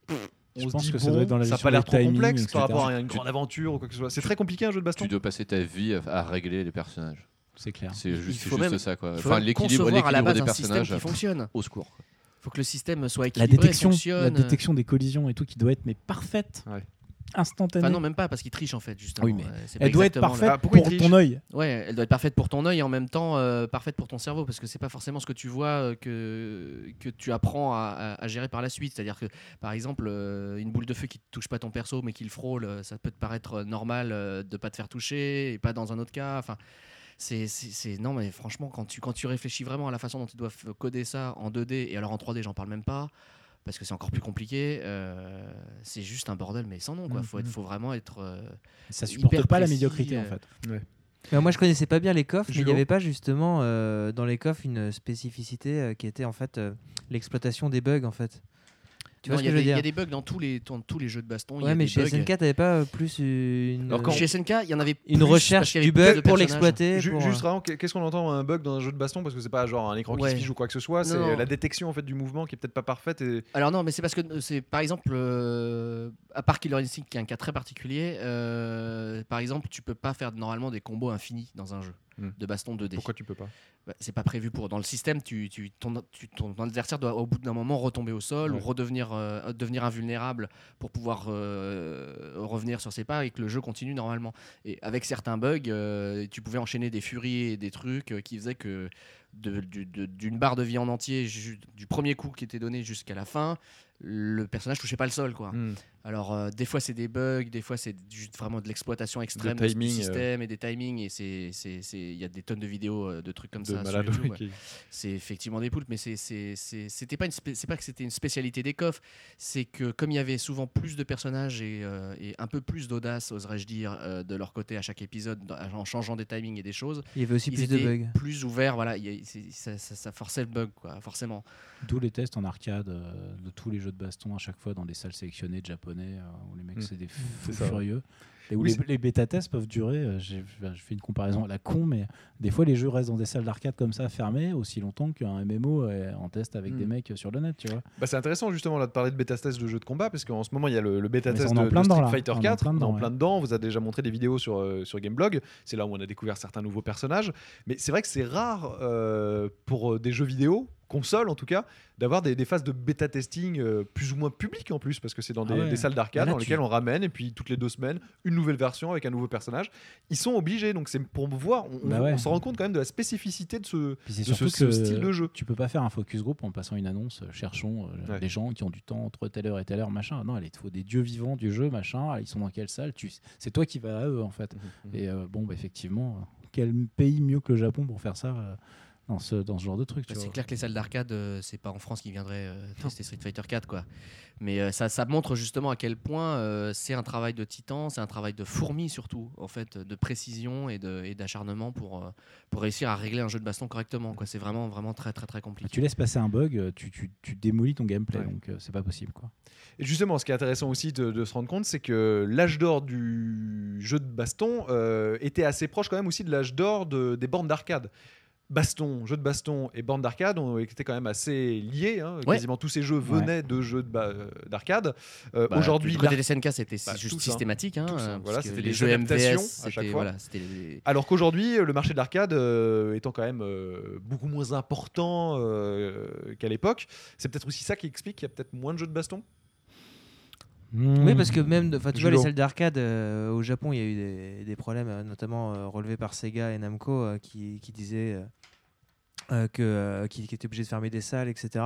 On Je se pense dit que ça doit être dans la ça n'a pas l'air trop complexe etc. par rapport à une grande aventure ou quoi que ce soit. C'est très compliqué un jeu de baston. Tu dois passer ta vie à, à régler les personnages. C'est clair. C'est Il juste, juste même- ça, quoi. Il faut Enfin, l'équilibre, la des un système personnages. qui fonctionne. Au secours. faut que le système soit La équilibré, détection, la détection des collisions et tout qui doit être mais parfaite, Ouais. Instantanée. Enfin non, même pas parce qu'il triche en fait justement. Oui, mais Euh, c'est pas Elle doit être le- parfaite Ah, pour ton œil. Ouais, elle doit être parfaite pour ton œil et en même temps euh, parfaite pour ton cerveau parce que c'est pas forcément ce que tu vois euh, que, que tu apprends à, à- à gérer par la suite. C'est-à-dire que par exemple, euh, une boule de feu qui ne touche pas ton perso mais qui le frôle, ça peut te paraître normal de pas te faire toucher et pas dans un autre cas. Enfin, c'est, non mais franchement quand tu quand tu réfléchis vraiment à la façon dont tu dois f- coder ça en 2D et alors en 3D j'en parle même pas parce que c'est encore plus compliqué. euh, c'est juste un bordel mais sans nom quoi. Faut être, faut vraiment être euh, Ça supporte Hyper pas la médiocrité en euh, fait. Moi, je connaissais pas bien les coffres, mais il n'y avait pas justement euh, dans les coffres une spécificité euh, qui était en fait euh, l'exploitation des bugs en fait. Tu Non, vois ce il y que a je veux des- Il y dire a des bugs dans tous les, dans tous les jeux de baston. il y a Ouais, mais des chez bugs. SNK, t'avais pas euh, plus une, Alors, quand- Chez SNK, il y en avait une plus recherche qu'il y du bug pour l'exploiter Ju- pour, Juste euh, vraiment, qu'est-ce qu'on entend un bug dans un jeu de baston? Parce que c'est pas genre un écran qui se fige ou quoi que ce soit, c'est la détection en fait du mouvement qui est peut-être pas parfaite. Et... Alors non, mais c'est parce que c'est par exemple, euh, à part Killer Instinct qui est un cas très particulier, euh, par exemple, tu peux pas faire normalement des combos infinis dans un jeu Hmm. de baston 2D. Pourquoi tu peux pas? Bah, c'est pas prévu pour. Dans le système, tu, tu- ton, tu- ton adversaire doit au bout d'un moment retomber au sol Ouais. ou redevenir euh, devenir invulnérable pour pouvoir euh, revenir sur ses pas et que le jeu continue normalement. Et avec certains bugs, euh, tu pouvais enchaîner des furies et des trucs euh, qui faisaient que de- du- de- d'une barre de vie en entier, du premier coup qui était donné jusqu'à la fin, le personnage touchait pas le sol. quoi. Hmm. Alors, euh, des fois, c'est des bugs, des fois, c'est juste vraiment de l'exploitation extrême du euh. système et des timings. Et il y a des tonnes de vidéos euh, de trucs comme De ça. sur YouTube, ouais. C'est effectivement des poulpes, mais c'est, c'est, c'est, c'était pas une spé- c'est pas que c'était une spécialité des coffres. C'est que comme il y avait souvent plus de personnages et, euh, et un peu plus d'audace, oserais-je dire, euh, de leur côté à chaque épisode, dans- en changeant des timings et des choses, il y avait aussi plus de bugs. plus ouverts. Voilà, y a- ça, ça- ça forçait le bug, quoi, forcément. D'où les tests en arcade euh, de tous les jeux de baston à chaque fois dans des salles sélectionnées de japonais euh, où les mecs Mm. c'est des fous ouais. furieux. Et où Oui, les, bêta-tests peuvent durer, euh, j'ai fais une comparaison à la con, mais des fois les jeux restent dans des salles d'arcade comme ça fermées aussi longtemps qu'un MMO est en test avec des mecs sur le net, tu vois. Bah, c'est intéressant justement là de parler de bêta test de jeux de combat parce qu'en ce moment il y a le, le bêta Mais test on de, Street là. Fighter On est en 4. plein on dedans, en ouais. plein dedans. On vous a déjà montré des vidéos sur, euh, sur Gameblog. C'est là où on a découvert certains nouveaux personnages. Mais c'est vrai que c'est rare euh, pour euh, des jeux vidéo console en tout cas, d'avoir des, des phases de bêta testing euh, plus ou moins publiques en plus, parce que c'est dans des, Ah ouais. des salles d'arcade dans tu- lesquelles on ramène, et puis toutes les deux semaines, une nouvelle version avec un nouveau personnage. Ils sont obligés, donc c'est pour voir, on, Bah on- ouais. on se rend compte quand même de la spécificité de ce, de style de jeu. tu peux pas faire un focus group en passant une annonce, euh, cherchons euh, Ouais. des gens qui ont du temps entre telle heure et telle heure, machin. Non, il faut des dieux vivants du jeu, machin. Ils sont dans quelle salle? Tu... C'est toi qui vas à eux en fait. Et euh, bon, bah, effectivement, quel pays mieux que le Japon pour faire ça dans, ce, dans ce genre de truc Bah, c'est clair que les salles d'arcade, euh, c'est pas en France qui viendraient euh, tester Street Fighter 4, quoi. Mais euh, ça, ça montre justement à quel point euh, c'est un travail de titan, c'est un travail de fourmi surtout, en fait, de précision et de- et d'acharnement pour, euh, pour réussir à régler un jeu de baston correctement. Quoi. C'est vraiment, vraiment très, très, très compliqué. Tu laisses passer un bug, tu, tu, tu démolis ton gameplay, Ouais. donc euh, c'est pas possible. Quoi. Et justement, ce qui est intéressant aussi de, de se rendre compte, c'est que l'âge d'or du jeu de baston euh, était assez proche quand même aussi de l'âge d'or de- des bornes d'arcade. Baston, jeux de baston et bornes d'arcade ont été quand même assez liés. hein. Ouais. Quasiment tous ces jeux venaient de jeux euh, d'arcade. Euh, Bah, Aujourd'hui, du côté des SNK, c'était Bah, juste tous, hein. systématique. hein, Tous, hein. euh, Voilà, c'était les des jeux adaptations MVS, à chaque fois. voilà, c'était les- Alors qu'aujourd'hui, le marché de l'arcade euh, étant quand même euh, beaucoup moins important euh, qu'à l'époque, c'est peut-être aussi ça qui explique qu'il y a peut-être moins de jeux de baston. Oui, parce que même, enfin, tu vois, les salles d'arcade euh, au Japon, il y a eu des, des problèmes, euh, notamment euh, relevés par Sega et Namco, euh, qui, qui disaient euh, euh, qu'ils étaient obligés de fermer des salles, etc.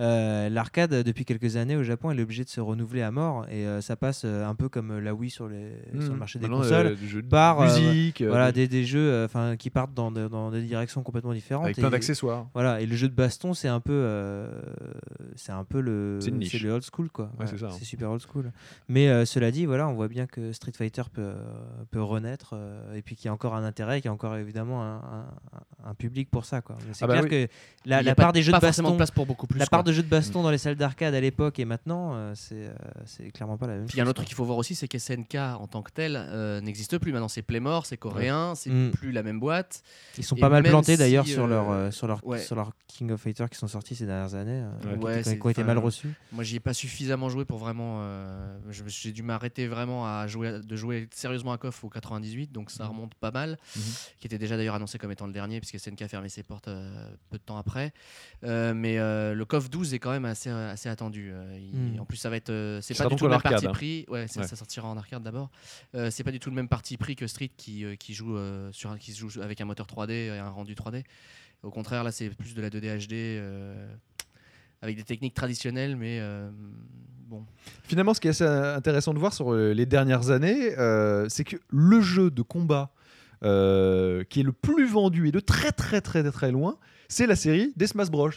Euh, L'arcade, depuis quelques années au Japon, elle est obligée de se renouveler à mort, et euh, ça passe euh, un peu comme la Wii sur, les, sur le marché des consoles. des jeux de par, musique, voilà, des- des, jeux enfin qui partent dans, dans des directions complètement différentes. avec et- plein d'accessoires. Voilà, et le jeu de baston, c'est un peu, c'est un peu le, C'est le old school quoi. Ouais, c'est hein. C'est super old school. Mais cela dit, voilà, on voit bien que Street Fighter peut, peut renaître et puis qu'il y a encore un intérêt, qu'il y a encore évidemment un, un- un public pour ça quoi. C'est Ah bah clair oui. que la, part des jeux de baston, de place pour beaucoup plus. la quoi. part de jeux de baston dans les salles d'arcade à l'époque et maintenant, euh, c'est, euh, c'est clairement pas la même Puis il y a un autre truc qu'il faut voir aussi, c'est que SNK en tant que tel euh, n'existe plus. Maintenant, c'est Playmore, c'est coréen, c'est Mm. plus la même boîte. Ils sont et pas mal plantés si, d'ailleurs sur leur sur leur ouais. sur leur King of Fighters qui sont sortis ces dernières années, Ouais. qui, ont été mal reçus. Moi, j'y ai pas suffisamment joué pour vraiment. J'ai dû m'arrêter vraiment à jouer, de jouer sérieusement à KOF au 98, donc ça remonte pas mal. Mhm. Qui était déjà d'ailleurs annoncé comme étant le dernier, puisque SNK a fermé ses portes peu de temps après. Mais le KOF 12 12 est quand même assez, euh, assez attendu. Euh, il- Mm. En plus, ça va être. euh, c'est pas du tout le même parti hein. pris. Ouais, ça sortira en arcade d'abord. Euh, c'est pas du tout le même parti pris que Street qui, qui, joue, euh, sur qui se joue avec un moteur 3D et un rendu 3D. Au contraire, là, c'est plus de la 2D HD euh, avec des techniques traditionnelles, mais euh, bon. Finalement, ce qui est assez intéressant de voir sur les dernières années, euh, c'est que le jeu de combat euh, qui est le plus vendu et de très très très très loin, c'est la série des Smash Bros.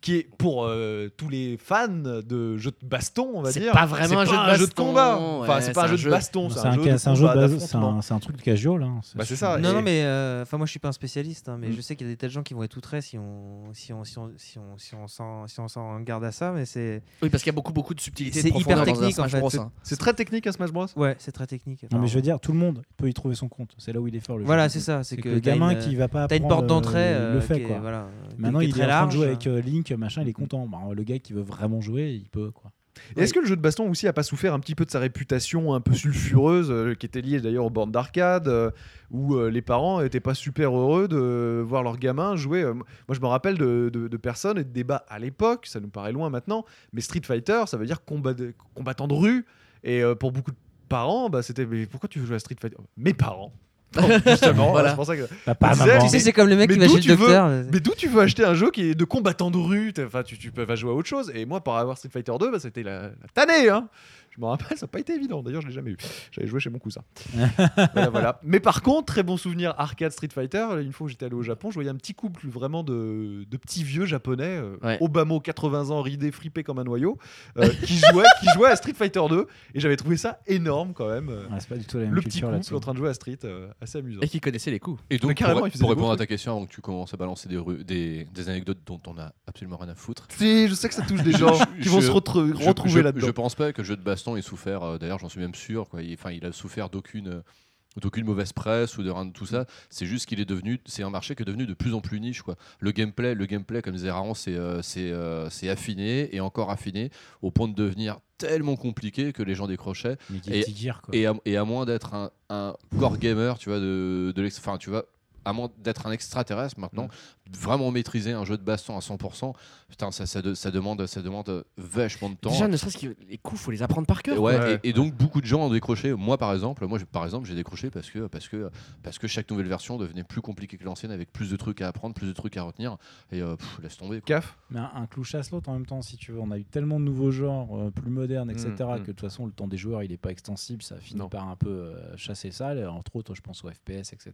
Qui est pour euh, tous les fans de jeux de baston, on va C'est dire. pas vraiment c'est un pas jeu de baston, combat. Enfin, ouais, c'est pas un c'est jeu un de baston, C'est c'est un, un, jeu de c'est un jeu combat, de base- c'est d'affrontement. un, c'est un truc de casual. Hein. Bah, c'est sûr. ça. Non, et- non, mais euh, enfin moi je suis pas un spécialiste, hein, mais Mm. je sais qu'il y a des tas de gens qui vont être outrés si on si on si on si on si on s'en si on s'en garde à ça, mais c'est Oui, parce qu'il y a beaucoup, beaucoup de subtilité. C'est hyper technique, en Smash fait. Bros, C'est- hein. C'est très technique un Smash Bros. ouais c'est très technique. Non, mais je veux dire, tout le monde peut y trouver son compte. C'est là où il est fort. Le Voilà c'est ça, c'est C'est que, le t'as gamin une- qui va pas T'as une apprendre, porte d'entrée, euh, euh, le fait quoi. Maintenant, qui est il très est en train de jouer avec euh, Link, machin, il est content. Bah, le gars qui veut vraiment jouer, il peut quoi. Est-ce que le jeu de baston aussi a pas souffert un petit peu de sa réputation un peu sulfureuse, euh, qui était liée d'ailleurs aux bornes d'arcade, euh, où euh, les parents étaient pas super heureux de voir leurs gamins jouer euh, Moi, je me rappelle de, de- de personnes et de débats à l'époque, ça nous paraît loin maintenant, mais Street Fighter, ça veut dire combat de- combattant de rue. Et euh, pour beaucoup de parents, bah, c'était mais pourquoi tu veux jouer à Street Fighter? Mes parents. Non, justement, Voilà. c'est pour ça que. Bah, sais, maman. Tu sais c'est comme le mec Mais qui va d'où chez tu le veux- docteur. euh, Mais d'où tu veux acheter un jeu qui est de combattant de rue? Enfin, tu, tu peux vas jouer à autre chose. Et moi, pour avoir Street Fighter 2, bah, c'était la, la tannée. Hein je me rappelle, ça n'a pas été évident. D'ailleurs, je l'ai jamais eu. J'avais joué chez mon cousin. voilà, voilà. Mais par contre, très bon souvenir arcade Street Fighter. Une fois que j'étais allé au Japon, je voyais un petit couple vraiment de, de petits vieux japonais, euh, Ouais. Obama, 80 ans, ridé, fripé comme un noyau, euh, qui, jouaient, qui jouaient à Street Fighter 2. Et j'avais trouvé ça énorme quand même. euh, Ouais, c'est pas du tout la même le petit couple en train de jouer à Street, euh, assez amusant. Et qui connaissait les coups. Et donc, carrément, pour, pour répondre à ta question, avant que tu commences à balancer des, des, des anecdotes dont on a absolument rien à foutre. Si, je sais que ça touche des gens qui vont je- se retrouver Je- retrouver je, là-dedans. Je pense pas que le jeu de baston ait souffert. euh, D'ailleurs, j'en suis même sûr. Quoi. Il, il a souffert d'aucune. euh, d'aucune mauvaise presse ou de rien de tout ça c'est juste qu'il est devenu c'est un marché qui est devenu de plus en plus niche quoi le gameplay le gameplay comme disait Raon c'est euh, c'est euh, c'est affiné et encore affiné au point de devenir tellement compliqué que les gens décrochaient Et- et à, et à moins d'être un, un core gamer, tu vois, de, de l'ex- enfin, tu vois, à moins d'être un extraterrestre maintenant, vraiment maîtriser un jeu de baston à 100%, putain, ça, ça, de- ça demande, ça demande vachement de temps. Déjà, ne serait-ce que les coups, faut les apprendre par Et, cœur. ouais, Ouais. et, et donc beaucoup de gens ont décroché. Moi par exemple, moi j'ai- par exemple j'ai décroché parce que parce que parce que chaque nouvelle version devenait plus compliquée que l'ancienne avec plus de trucs à apprendre, plus de trucs à retenir et euh, pff, laisse tomber. quoi. CAF? Mais un, un clou chasse l'autre en même temps, si tu veux. On a eu tellement de nouveaux genres, euh, plus modernes, etc., Mm, mm. que de toute façon, le temps des joueurs, il n'est pas extensible. Ça finit Non. par un peu euh, chasser ça. Et Entre autres, je pense au FPS, etc.,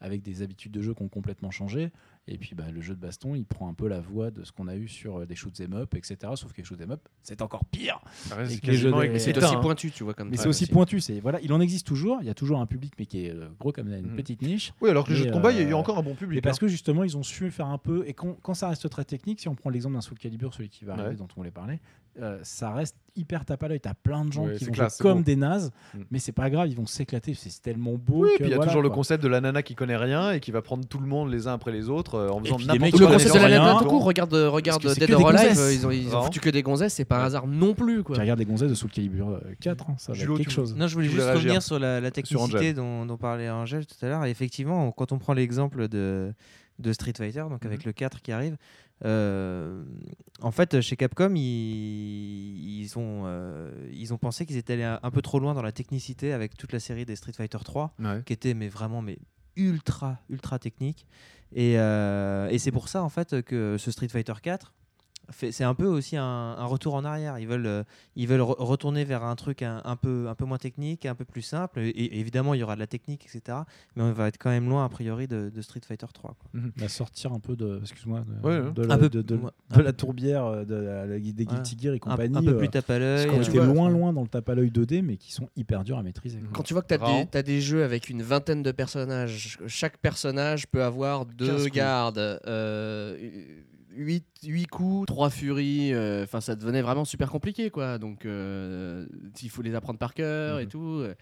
avec des habitudes de jeu qui ont complètement changé. Et puis, bah, le jeu de baston, il prend un peu la voie de ce qu'on a eu sur euh, des shoots 'em up, etc. Sauf que les shoots 'em up, c'est encore pire. c'est les de- les aussi hein. pointu, tu vois. Comme Mais c'est aussi aussi. pointu. C'est voilà, il en existe toujours. Il y a toujours un public, mais qui est euh, gros comme une Mm. petite niche. Oui, alors que les jeux de combat, il y a eu euh, encore un bon public. Et parce hein. que justement, ils ont su faire un peu. Et quand, quand ça reste très technique, si on prend l'exemple d'un Soul Calibur, celui qui va arriver, Ouais. dont on voulait parler, euh, ça reste hyper tape à l'œil. T'as plein de gens Ouais, qui vont classe, comme beau. des nazes, Mm. mais c'est pas grave, ils vont s'éclater. C'est tellement beau. Oui, que puis il y a voilà, toujours le concept de la nana qui connaît rien et qui va prendre tout le monde les uns après les autres euh, en Et faisant n'importe quoi. Le concept de la nana tout court, regarde, euh, regarde Dead que or des Alive, gonzesses. ils ont, ils ont foutu que des gonzesses, c'est pas un hasard non plus. Quoi. Tu regardes des gonzesses de Soul Calibur euh, 4, hein, ça va Julo, être quelque chose. Non, je voulais juste revenir sur la, technicité Angel. dont, parlait Angèle tout à l'heure. Effectivement, quand on prend l'exemple de, de Street Fighter, donc avec le 4 qui arrive, euh, en fait, chez Capcom, ils, ils ont, euh, ils ont pensé qu'ils étaient allés un, un peu trop loin dans la technicité avec toute la série des Street Fighter 3, Ouais. qui était mais vraiment mais ultra, ultra technique. Et, euh, et c'est pour ça, en fait, que ce Street Fighter 4, fait- c'est un peu aussi un, un retour en arrière. Ils veulent, euh, ils veulent re- retourner vers un truc un, un peu, un peu moins technique, un peu plus simple. Et, et évidemment, il y aura de la technique, etc. Mais on va être quand même loin, a priori, de, de Street Fighter 3. quoi. Va sortir un peu de, excuse-moi, de, Ouais, ouais. de la, Un peu- de, de- ouais. la tourbière, euh, de la- la- des Ouais. Guilty Gear et compagnie. un peu euh, plus tape à l'œil. Euh, es vois- loin, loin dans le tape à l'œil 2D, mais qui sont hyper durs à maîtriser. quoi. Quand tu vois que tu as, Vraiment. des, t'as des jeux avec une vingtaine de personnages, chaque personnage peut avoir 15 deux gardes, 8, coups, 3 furies, euh, enfin ça devenait vraiment super compliqué quoi. Donc euh, il faut les apprendre par cœur et Mhm. tout. euh,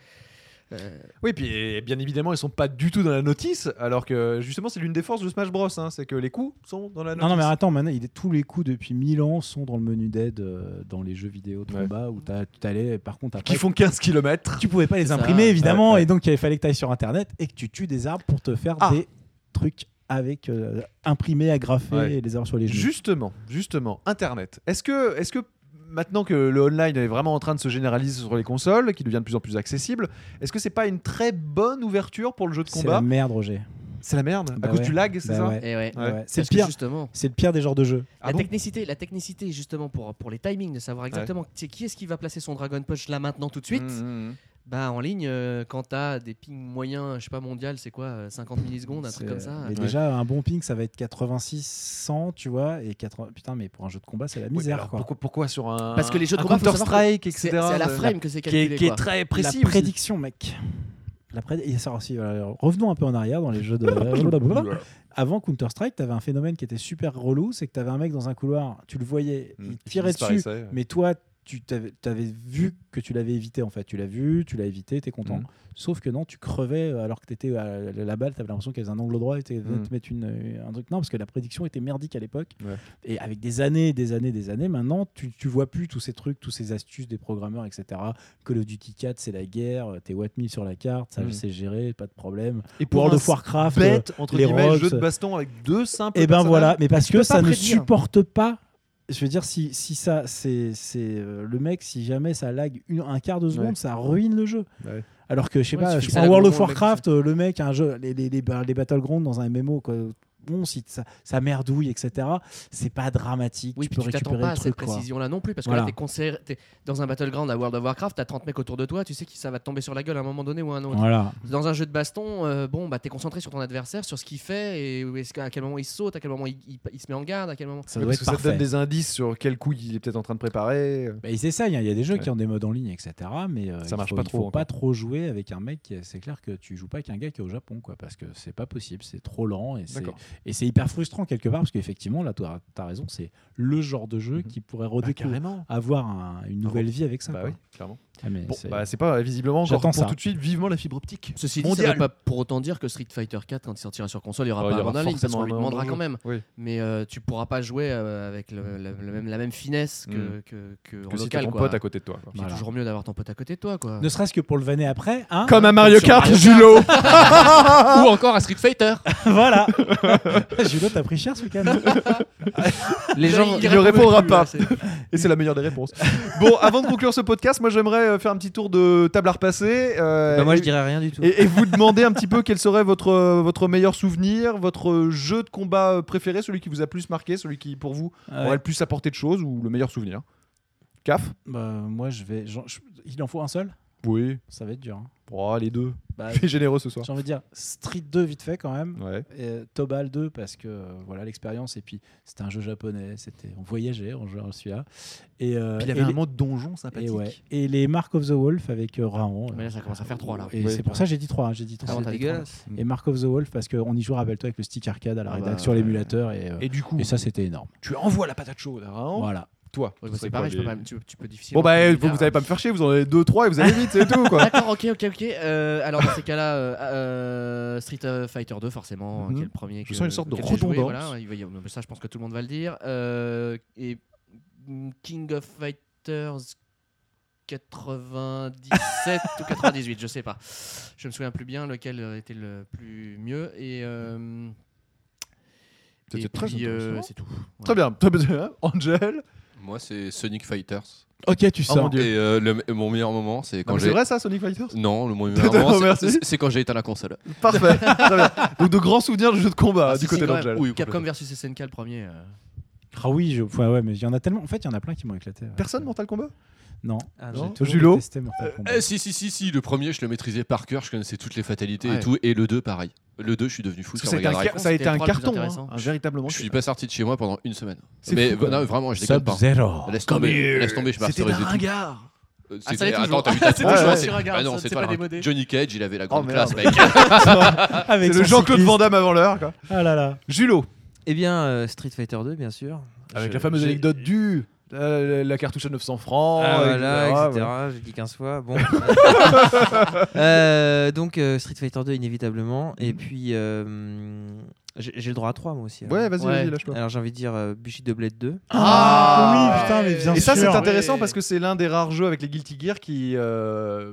Oui, puis et bien évidemment, ils sont pas du tout dans la notice, alors que justement, c'est l'une des forces de Smash Bros. hein, c'est que les coups sont dans la notice. Non, non, mais attends, maintenant, il est, tous les coups depuis 1000 ans sont dans le menu d'aide euh, dans les jeux vidéo de Ouais. combat où t'as- tu allais, par contre, après, Qui font 15 km. tu pouvais pas les Ça, imprimer évidemment, ouais, ouais. et donc il fallait que tu ailles sur internet et que tu tues des arbres pour te faire Ah. des trucs avec euh, imprimé, agrafé Ouais. et les erreurs sur les genoux. Justement, justement, Internet. Est-ce que, est-ce que maintenant que le online est vraiment en train de se généraliser sur les consoles, qui devient de plus en plus accessible, est-ce que c'est pas une très bonne ouverture pour le jeu de C'est combat la merde, Roger. C'est la merde Bah À cause ouais. du lag, c'est Bah ça ouais. Et ouais. Ouais, ouais. C'est que pire. justement. C'est le pire des genres de jeux. Ah la bon technicité, la technicité justement pour, pour les timings, de savoir exactement qui est-ce qui va placer son Dragon Punch là maintenant tout de suite. Mmh, mmh, mmh. Bah en ligne, euh, quand t'as des pings moyens, je sais pas mondial, c'est quoi, euh, 50 millisecondes, un truc C'est- comme ça. Mais Ouais. déjà, un bon ping, ça va être 86, 100, tu vois. Et 80... Putain, mais pour un jeu de combat, c'est la Oui, misère, alors, quoi. pourquoi, pourquoi sur un Parce que les jeux de combat, Counter Strike, C'est etc. c'est à la de- frame que c'est qui est, calculé. qui est très La précis. aussi. prédiction, mec. La pré- et ça aussi, revenons un peu en arrière dans les jeux de. Avant Counter-Strike, tu avais un phénomène qui était super relou c'est que tu avais un mec dans un couloir, tu le voyais, Mmh, il tirait dessus, mais toi, tu t'avais avais vu que tu l'avais évité en fait. Tu l'as vu, tu l'as évité, tu es content. Mhm. Sauf que non, tu crevais euh, alors que tu étais à la- balle, tu avais l'impression qu'elle avait un angle droit et tu Mhm. te mettre une, euh, un truc. Non, parce que la prédiction était merdique à l'époque. Ouais. Et avec des années, des années, des années, maintenant, tu, tu vois plus tous ces trucs, tous ces astuces des programmeurs, etc. Call of Duty 4, c'est la guerre, t'es what me sur la carte, ça Mhm. c'est géré, pas de problème. Et pour World of Warcraft, bête, entre les guillemets, rogues, jeu de baston avec deux simples et ben personnages. voilà, mais parce que ça ne supporte pas. Je veux dire, si, si ça, c'est c'est, euh, le mec, si jamais ça lag une- un quart de seconde, Ouais. ça ruine le jeu. Ouais. Alors que je sais Ouais, pas, je prends World of Warcraft, euh, le mec, un jeu, les, les, les, les Battlegrounds dans un MMO, quoi. Bon, si ça, ça merdouille, etc. C'est pas dramatique. Oui, tu peux tu récupérer pas le à cette précision-là non plus, parce que Voilà. là, t'es concert- t'es dans un battleground à World of Warcraft, t'as 30 mecs autour de toi, tu sais que ça va te tomber sur la gueule à un moment donné ou à un autre. Voilà. Dans un jeu de baston, euh, bon, bah, t'es concentré sur ton adversaire, sur ce qu'il fait, et est-ce à quel moment il saute, à quel moment il, il- il se met en garde, à quel moment. Ça doit parce être que ça donne des indices sur quel coup il est peut-être en train de préparer. Bah, ils essayent, hein. il y a des jeux Ouais. qui ont des modes en ligne, etc. Mais euh, Ça il marche faut, pas il trop faut encore. pas trop jouer avec un mec. qui- C'est clair que tu joues pas avec un gars qui est au Japon, quoi, parce que c'est pas possible, c'est trop lent et c'est D'accord. Et c'est hyper frustrant quelque part parce qu'effectivement là, tu as, raison, c'est le genre de jeu Mhm. qui pourrait Bah, redécouvrir, carrément. avoir un- une nouvelle vie avec ça. Bah quoi. oui, clairement. Ah, mais Bon, c'est- bah, c'est pas visiblement encore J'attends pour ça. tout de suite. Vivement la fibre optique. Ceci dit, ça veut pas pour autant dire que Street Fighter 4, quand il sortira sur console, il y aura Oh, pas y un aura bande en ligne, parce forcément qu'on lui un demandera quand même. Oui. Mais euh, tu pourras pas jouer euh, avec le- la, la même, la même finesse que, Mm. que, que en Que si t'as local. ton quoi. pote à côté de toi. Voilà. C'est toujours mieux d'avoir ton pote à côté de toi. Quoi. Ne serait-ce que pour le vanner après, hein Comme un Mario Kart, Julo Ou encore à Street Fighter. voilà. Julo, t'as pris cher ce week-end Les gens, il ne répondra pas. Et c'est la meilleure des réponses. bon, avant de conclure ce podcast, moi j'aimerais euh, faire un petit tour de table à repasser. euh, Bah, moi, et, je dirais rien du tout. et, et vous demander un petit peu quel serait votre, euh, votre meilleur souvenir, votre jeu de combat préféré, celui qui vous a plus marqué, celui qui pour vous aurait le plus apporté de choses ou le meilleur souvenir. CAF? Bah, moi, je vais. je- Il en faut un seul? Oui. Ça va être dur. hein. Oh, les deux. Bah, Fais généreux ce soir. J'ai envie de dire Street 2 vite fait quand même. Ouais. Et Tobal 2 parce que euh, voilà l'expérience et puis c'était un jeu japonais, c'était on voyageait en jouant à celui-là. Et, euh, Puis il y avait et un les- mode donjon et, sympathique. ouais. et les Mark of the Wolf avec euh, Raon. Mais là, ça commence à faire 3 là. Et c'est pour ça que j'ai dit 3, j'ai dit Ah, trois. t'as c'est dit dégueulasse. Et Mark of the Wolf parce qu'on y joue, rappelle-toi, avec le stick arcade à la Ah bah, rédaction sur ouais. l'émulateur et, euh, Et du coup, et ça c'était énorme. tu envoies la patate chaude à Raon. Voilà. Toi, Ouais, bah, c'est pareil, quoi, je peux pas- tu, tu peux difficilement. Bon bah, vous, vous allez pas me faire chier, vous en avez deux, trois et vous allez vite, c'est tout quoi. D'accord, ok, ok, ok. Euh, alors dans ces cas-là, euh, euh, Street euh, Fighter 2 forcément, Mhm. qui est le premier. Je que- sens une sorte de redondance. voilà, il va y- mais ça, je pense que tout le monde va le dire. Euh, et King of Fighters 97 ou 98, je sais pas. Je me souviens plus bien lequel euh, était le plus mieux et. euh, C'était très euh, c'est tout. Très bien, très bien. Angel. Moi, c'est Sonic Fighters. Ok, tu Oh sors. mon Dieu. Et euh, le- mon meilleur moment, c'est quand mais C'est j'ai. vrai ça, Sonic Fighters Non, le mon meilleur moment, c'est- Merci. c'est- c'est quand j'ai éteint la console. Parfait. Très bien. Donc de grands souvenirs de jeux de combat Ah, du si, côté si, d'Angel. Oui, Capcom versus SNK le premier. euh. Ah oui, je... ouais, ouais, mais il y en a tellement. En fait, il y en a plein qui m'ont éclaté. ouais. Personne Mortal Kombat Non. Ah, J'ai Julo détesté Mortal Kombat. Eh, si, si, si, si, le premier, je le maîtrisais par cœur, je connaissais toutes les fatalités Ouais. et tout. Et le 2, pareil. Le 2, je suis devenu fou ça a été Mega un, ça a été C'était un carton, hein, un véritablement. Je suis pas sorti de chez moi pendant une semaine. C'est Mais fou, non, vraiment, je déconne pas. Sub-Zero. Laisse tomber, laisse tomber, je C'était masterise un et tout. ringard. Euh, Ah, ça Attends, t'as vu ta toujours ouais, sur un c'est- gars, Ah non, ça, c'est pas le- démodé. Johnny Cage, il avait la grande Oh, classe, mec. Avec C'est le Jean-Claude. Van Damme avant l'heure. quoi. Ah là là. Julo. Eh bien, euh, Street Fighter 2, bien sûr. Avec Je- la fameuse j'ai- anecdote du. Euh, la cartouche à 900 francs. Ah, euh, voilà, etc., etc. voilà. J'ai dit 15 fois. Bon. Euh, donc, euh, Street Fighter 2, inévitablement. Et puis, euh, j'ai le droit à 3, moi aussi. alors. Ouais, vas-y, Ouais. vas-y, lâche-toi. Alors, j'ai envie de dire euh, Bushido Blade 2. Ah, oui, putain, mais bien Et ça, sûr. c'est intéressant Ouais. parce que c'est l'un des rares jeux avec les Guilty Gear qui. euh,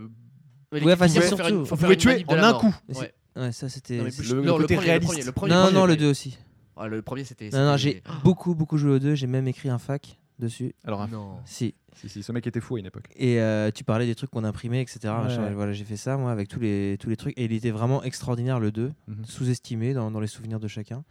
Ouais, une- surtout- faut Vous faire tuer de en un coup. Ouais. Ouais, ça c'était. Le- non, côté premier, réaliste. Le premier, le premier, Non, le non, le premier. 2 aussi. Ah, le premier, c'était. Non, non, c'était- j'ai beaucoup, beaucoup joué au 2. J'ai même écrit un fac dessus. Alors, un- Non. Si. Si, si, ce mec était fou à une époque. Et euh, tu parlais des trucs qu'on imprimait, etc. Ouais. Voilà, j'ai fait ça, moi, avec tous les, tous les trucs. Et il était vraiment extraordinaire, le 2, Mhm. sous-estimé dans, dans les souvenirs de chacun.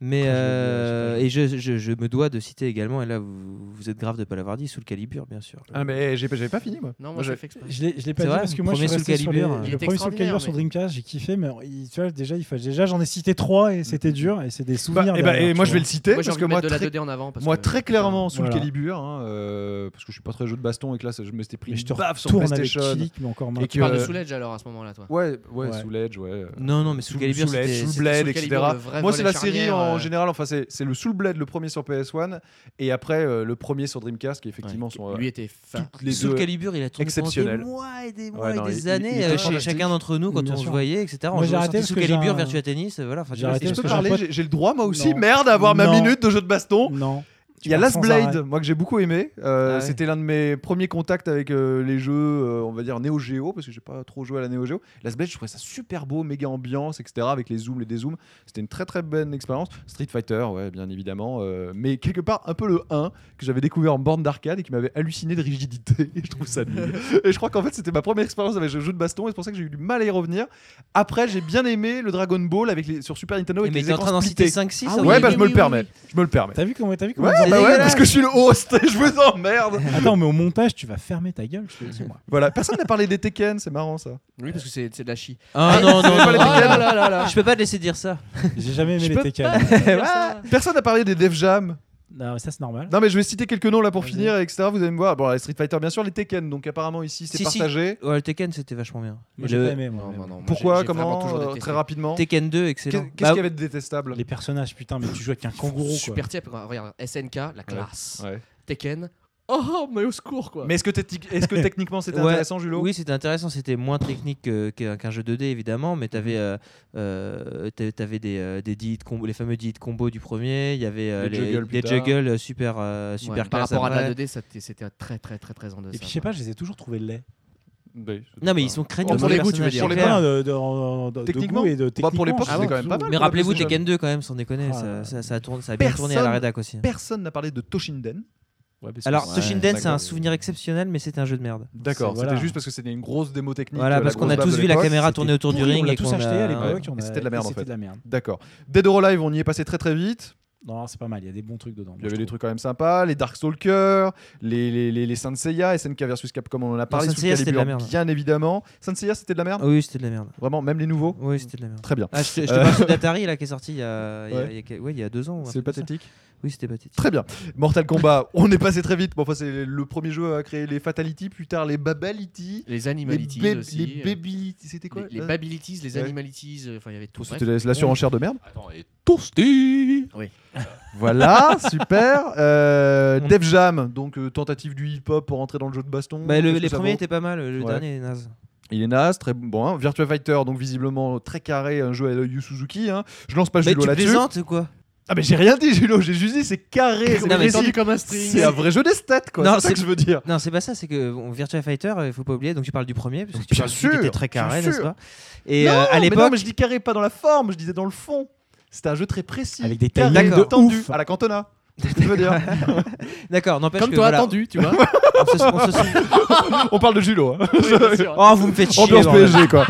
Mais, Après, je euh, et je, je- je me dois de citer également, et là, vous, vous êtes grave de pas l'avoir dit, sous le calibre, bien sûr. Ah, mais j'avais pas fini, moi. Non, Moi, moi, j'ai- j'ai fait exprès. Je l'ai, je pas C'est dit vrai, parce que moi je premier suis sous le resté sur les, calibre. Il le premier sous le calibre sur Dreamcast, j'ai kiffé, mais il- tu vois, déjà, il fallait, déjà j'en ai cité trois et c'était dur et c'est des Bah, souvenirs. et, bah, derrière, et moi, je vais le citer parce que moi, mettre de la très, 2D en avant. parce moi, que- très clairement, sous le calibre, hein, euh, parce que je suis pas très jeu de baston et que là, ça- je me suis pris Mais une je te baffe sur retourne avec PlayStation. Chilik, mais encore Et. Tu parles de Soul Edge alors à ce moment-là, toi Ouais, ouais, Ouais. Soul Edge, ouais. Non, non, mais Soul, le calibre, Soul Edge. Soul Blade, Soul etc. Calibur, Moi, c'est la série en euh. général. Enfin, c'est c'est le Soul Blade, le premier sur PS1, et après euh, le premier sur Dreamcast, qui effectivement sont euh, Lui était fin. deux. calibre, il a tourné pendant exceptionnel. des mois et des mois Ouais, et des années chez chacun d'entre nous quand on se voyait, etc. Moi, j'ai arrêté j'ai un- Virtua Tennis, voilà. J'ai arrêté je peux j'ai parler, le droit moi aussi, merde, à avoir ma minute de jeu de baston. Non. Il y a Last Blade, arrêt. moi que j'ai beaucoup aimé. Euh, Ah ouais. C'était l'un de mes premiers contacts avec euh, les jeux, euh, on va dire Neo Geo, parce que j'ai pas trop joué à la Neo Geo. Last Blade, je trouvais ça super beau, méga ambiance, etc. Avec les zooms, les dézooms. C'était une très très bonne expérience. Street Fighter, ouais, bien évidemment. euh, mais quelque part, un peu le 1 que j'avais découvert en borne d'arcade et qui m'avait halluciné de rigidité. Et je trouve ça nul. et je crois qu'en fait, c'était ma première expérience avec le jeu de baston et c'est pour ça que j'ai eu du mal à y revenir. Après, j'ai bien aimé le Dragon Ball avec les, sur Super Nintendo avec Mais les t'es en train d'en splittés. citer 5-6 Ah Ouais, oui, bah oui, je me oui, le permets. oui. Je me le permets. T'as vu comment t'as vu comment Ouais, C'est bah ouais, dégueulasse. parce que je suis le host je vous emmerde. Attends, mais au montage, tu vas fermer ta gueule, je te dis moi. Voilà, personne n'a parlé des Tekken, c'est marrant ça. Oui, parce que c'est c'est de la chi. Ah non, non, pas non, là. Je peux pas te laisser dire ça. J'ai jamais aimé Je les Tekken. Personne n'a parlé des Def Jam. Non, ça c'est normal. Non, mais je vais citer quelques noms là pour Vas-y. finir, etc. Vous allez me voir. Bon, les Street Fighter, bien sûr, les Tekken. Donc apparemment ici, c'est Si, si. partagé. Ouais, le Tekken, c'était vachement bien. Moi j'ai le- pas aimé moi. Non, mais non, bon. non, moi, Pourquoi j'ai- j'ai vraiment Comment toujours euh, détesté. Très rapidement. Tekken 2, Qu'est- excellent. Qu'est-ce Bah, qu'il y avait de détestable Les personnages, putain, mais tu joues avec un kangourou quoi. Super type, regarde, SNK, la classe. Ouais. Tekken, oh, mais au secours quoi. Mais est-ce que, techniquement c'était Ouais. intéressant, Julo? Oui, c'était intéressant. C'était moins technique que- qu'un qu'un jeu 2D, évidemment, mais tu avais, des, euh, des dits de combo, les fameux dits de combo du premier. Il y avait euh, Les les, juggles des euh, super, euh, Ouais, super par classe rapport à de la après. 2D, ça t- c'était très très très très en deçà. Et puis je sais pas, je les ai toujours trouvés laids. Oui, Non, mais ils sont craignants Pour les les goûts, tu veux dire. c'est Pour les clair. Non, de, de, de, de Techniquement et de Bah, pour l'époque, techniquement, c'était quand même pas mal. Mais rappelez-vous. Tekken 2 quand même, sans déconner, Ah, ça, ouais. ça, ça, tourne, ça a bien tourné à la rédac aussi. Personne n'a parlé de Toshinden. Ouais, Alors, c'est- Toshinden, c'est un d'accord. souvenir exceptionnel, mais c'est un jeu de merde. D'accord, c'était voilà. juste parce que c'était une grosse démo technique. Voilà, euh, parce qu'on a tous vu la caméra c'était tourner autour du ring On l'a et tous qu'on acheté à l'époque. Ouais, c'était de la merde, en C'était fait. de la merde. D'accord. Dead or Alive, on y est passé très très vite. Non, c'est pas mal, il y a des bons trucs dedans. Il y avait des trucs quand même sympas, les Darkstalkers, les, les, les, les Saint Seiya, SNK versus Capcom, on en a parlé. Saint sous Seiya, c'était de la merde. Bien évidemment. Saint Seiya, c'était de la merde Oui, c'était de la merde. Vraiment, même les nouveaux Oui, c'était de la merde. Très bien. Ah, je te, je te Euh. parle de d'Atari là qui est sorti il y a, Ouais. il y a quel- ouais, il y a deux ans. C'est ça. Oui, c'était pathétique. Très bien. Mortal Kombat, on est passé très vite. Bon, enfin, c'est le premier jeu à créer les Fatality, plus tard les Babalities, Les les, animalities Bab- aussi. les euh, Babylities. C'était quoi les, les euh, Babilities, les Ouais. Animalities, euh, enfin il y avait tout. C'était la, la surenchère de merde. Attends, et Toasty Voilà, super. Euh, Def Jam, donc euh, tentative du hip-hop pour entrer dans le jeu de baston. Bah, le- les premiers étaient pas mal, le Ouais. dernier est naze. Il est naze, très bon. hein. Virtua Fighter, donc visiblement très carré, un jeu à Yu Suzuki. hein. Je lance pas Mais Julo tu là-dessus. plaisantes ou quoi? Ah, mais j'ai rien dit, Julo. J'ai juste dit c'est carré. c'est précis. comme un string. C'est un vrai jeu des stats, quoi. Non, c'est ça que je veux dire. Non, c'est pas ça, c'est que bon, Virtua Fighter, il faut pas oublier, donc tu parles du premier, parce que tu Bien parles du truc qui sûr, était très carré, n'est-ce pas? Et non, euh, à l'époque, mais je dis carré pas dans la forme, je disais dans le fond. C'était un jeu très précis. Avec des carré, de tendu, ouf. à la Cantona. D'accord, n'empêche Comme que toi voilà, attendu, tu vois. on se- on se On parle de Julo. hein. Oh, vous me faites chier. Ambiance. PSG, quoi.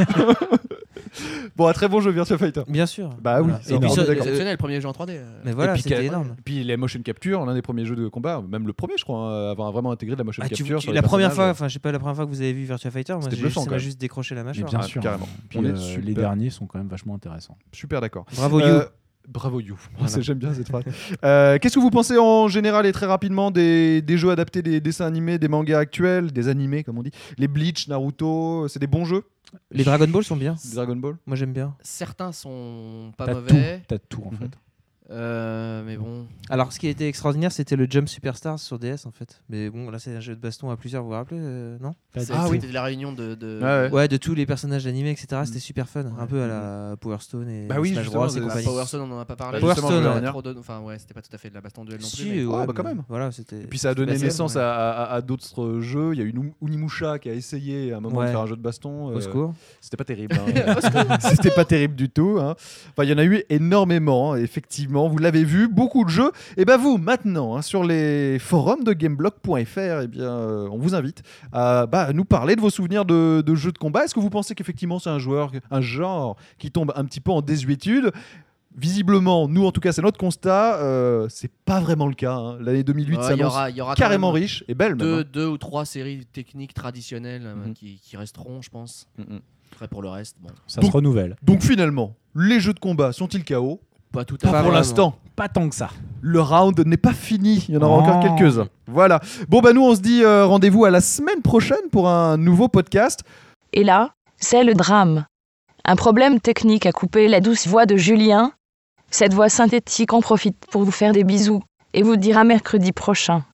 bon, un très bon jeu Virtua Fighter. Bien sûr. Bah oui, Voilà. c'est Et d'accord. euh, Exceptionnel, premier jeu en 3D. euh. Mais voilà, Et puis, c'était énorme. Puis les motion capture, l'un des premiers jeux de combat, même le premier, je crois, hein, à avoir vraiment intégré de la motion Ah, tu- capture. la première fois, enfin, je sais pas la première fois que vous avez vu Virtua Fighter, moi, j'ai- juste décroché la mâchoire. bien Ah, sûr. carrément. Euh, les derniers sont quand même vachement intéressants. Super d'accord. Bravo You. Bravo You. Voilà. J'aime bien cette phrase. Euh, Qu'est-ce que vous pensez en général et très rapidement des, des jeux adaptés des dessins animés, des mangas actuels, des animés comme on dit? Les Bleach, Naruto, c'est des bons jeux? Les Dragon Ball sont bien. Dragon Ball? Moi j'aime bien. Certains sont pas T'as tout, mauvais. t'as tout en Mhm. fait. Euh, mais bon. Alors, ce qui était extraordinaire, c'était le Jump Superstars sur DS en fait. Mais bon, là, c'est un jeu de baston à plusieurs, vous vous rappelez euh, Non Ah oui. C'était la réunion de. de- Ouais, ouais. Ouais, de tous les personnages animés, etc. Mm. C'était super fun. Un peu à la Power Stone et Bah oui, Smash justement, Bros. c'est et compagnie. Power Stone, on en a pas parlé. Bah, Power Stone, Enfin, ouais, c'était pas tout à fait de la baston duel non plus. Si, mais- ouais, Ah, bah, quand même. Voilà, c'était. Et puis ça a donné naissance ouais. à, à- à d'autres jeux. Il y a eu Nu- Unimusha qui a essayé à un moment de faire un jeu de baston. Au euh, secours. C'était pas terrible. hein. C'était pas terrible du tout. hein. Enfin, il y en a eu énormément, hein, effectivement. Vous l'avez vu, beaucoup de jeux. Et ben vous, maintenant, hein, sur les forums de Gameblog.fr, eh bien, euh, on vous invite à bah, nous parler de vos souvenirs de, de jeux de combat. Est-ce que vous pensez qu'effectivement c'est un joueur, un genre qui tombe un petit peu en désuétude? Visiblement, nous en tout cas, c'est notre constat. euh, c'est pas vraiment le cas. hein. L'année 2008 Ouais, il y s'annonce aura, il y aura quand carrément même riche et belle même. Deux, hein. deux ou trois séries techniques traditionnelles euh, Mhm. qui, qui resteront, je pense. Mhm. Après, pour le reste, bon, Ça Donc- se renouvelle. Donc finalement, les jeux de combat sont-ils KO pas tout à fait. pour l'instant. Pas tant que ça. le round n'est pas fini. Il y en aura Oh. encore quelques-uns. Voilà. Bon, bah, nous, on se dit euh, rendez-vous à la semaine prochaine pour un nouveau podcast. Et là, c'est le drame. Un problème technique a coupé la douce voix de Julien. Cette voix synthétique en profite pour vous faire des bisous et vous dire à mercredi prochain.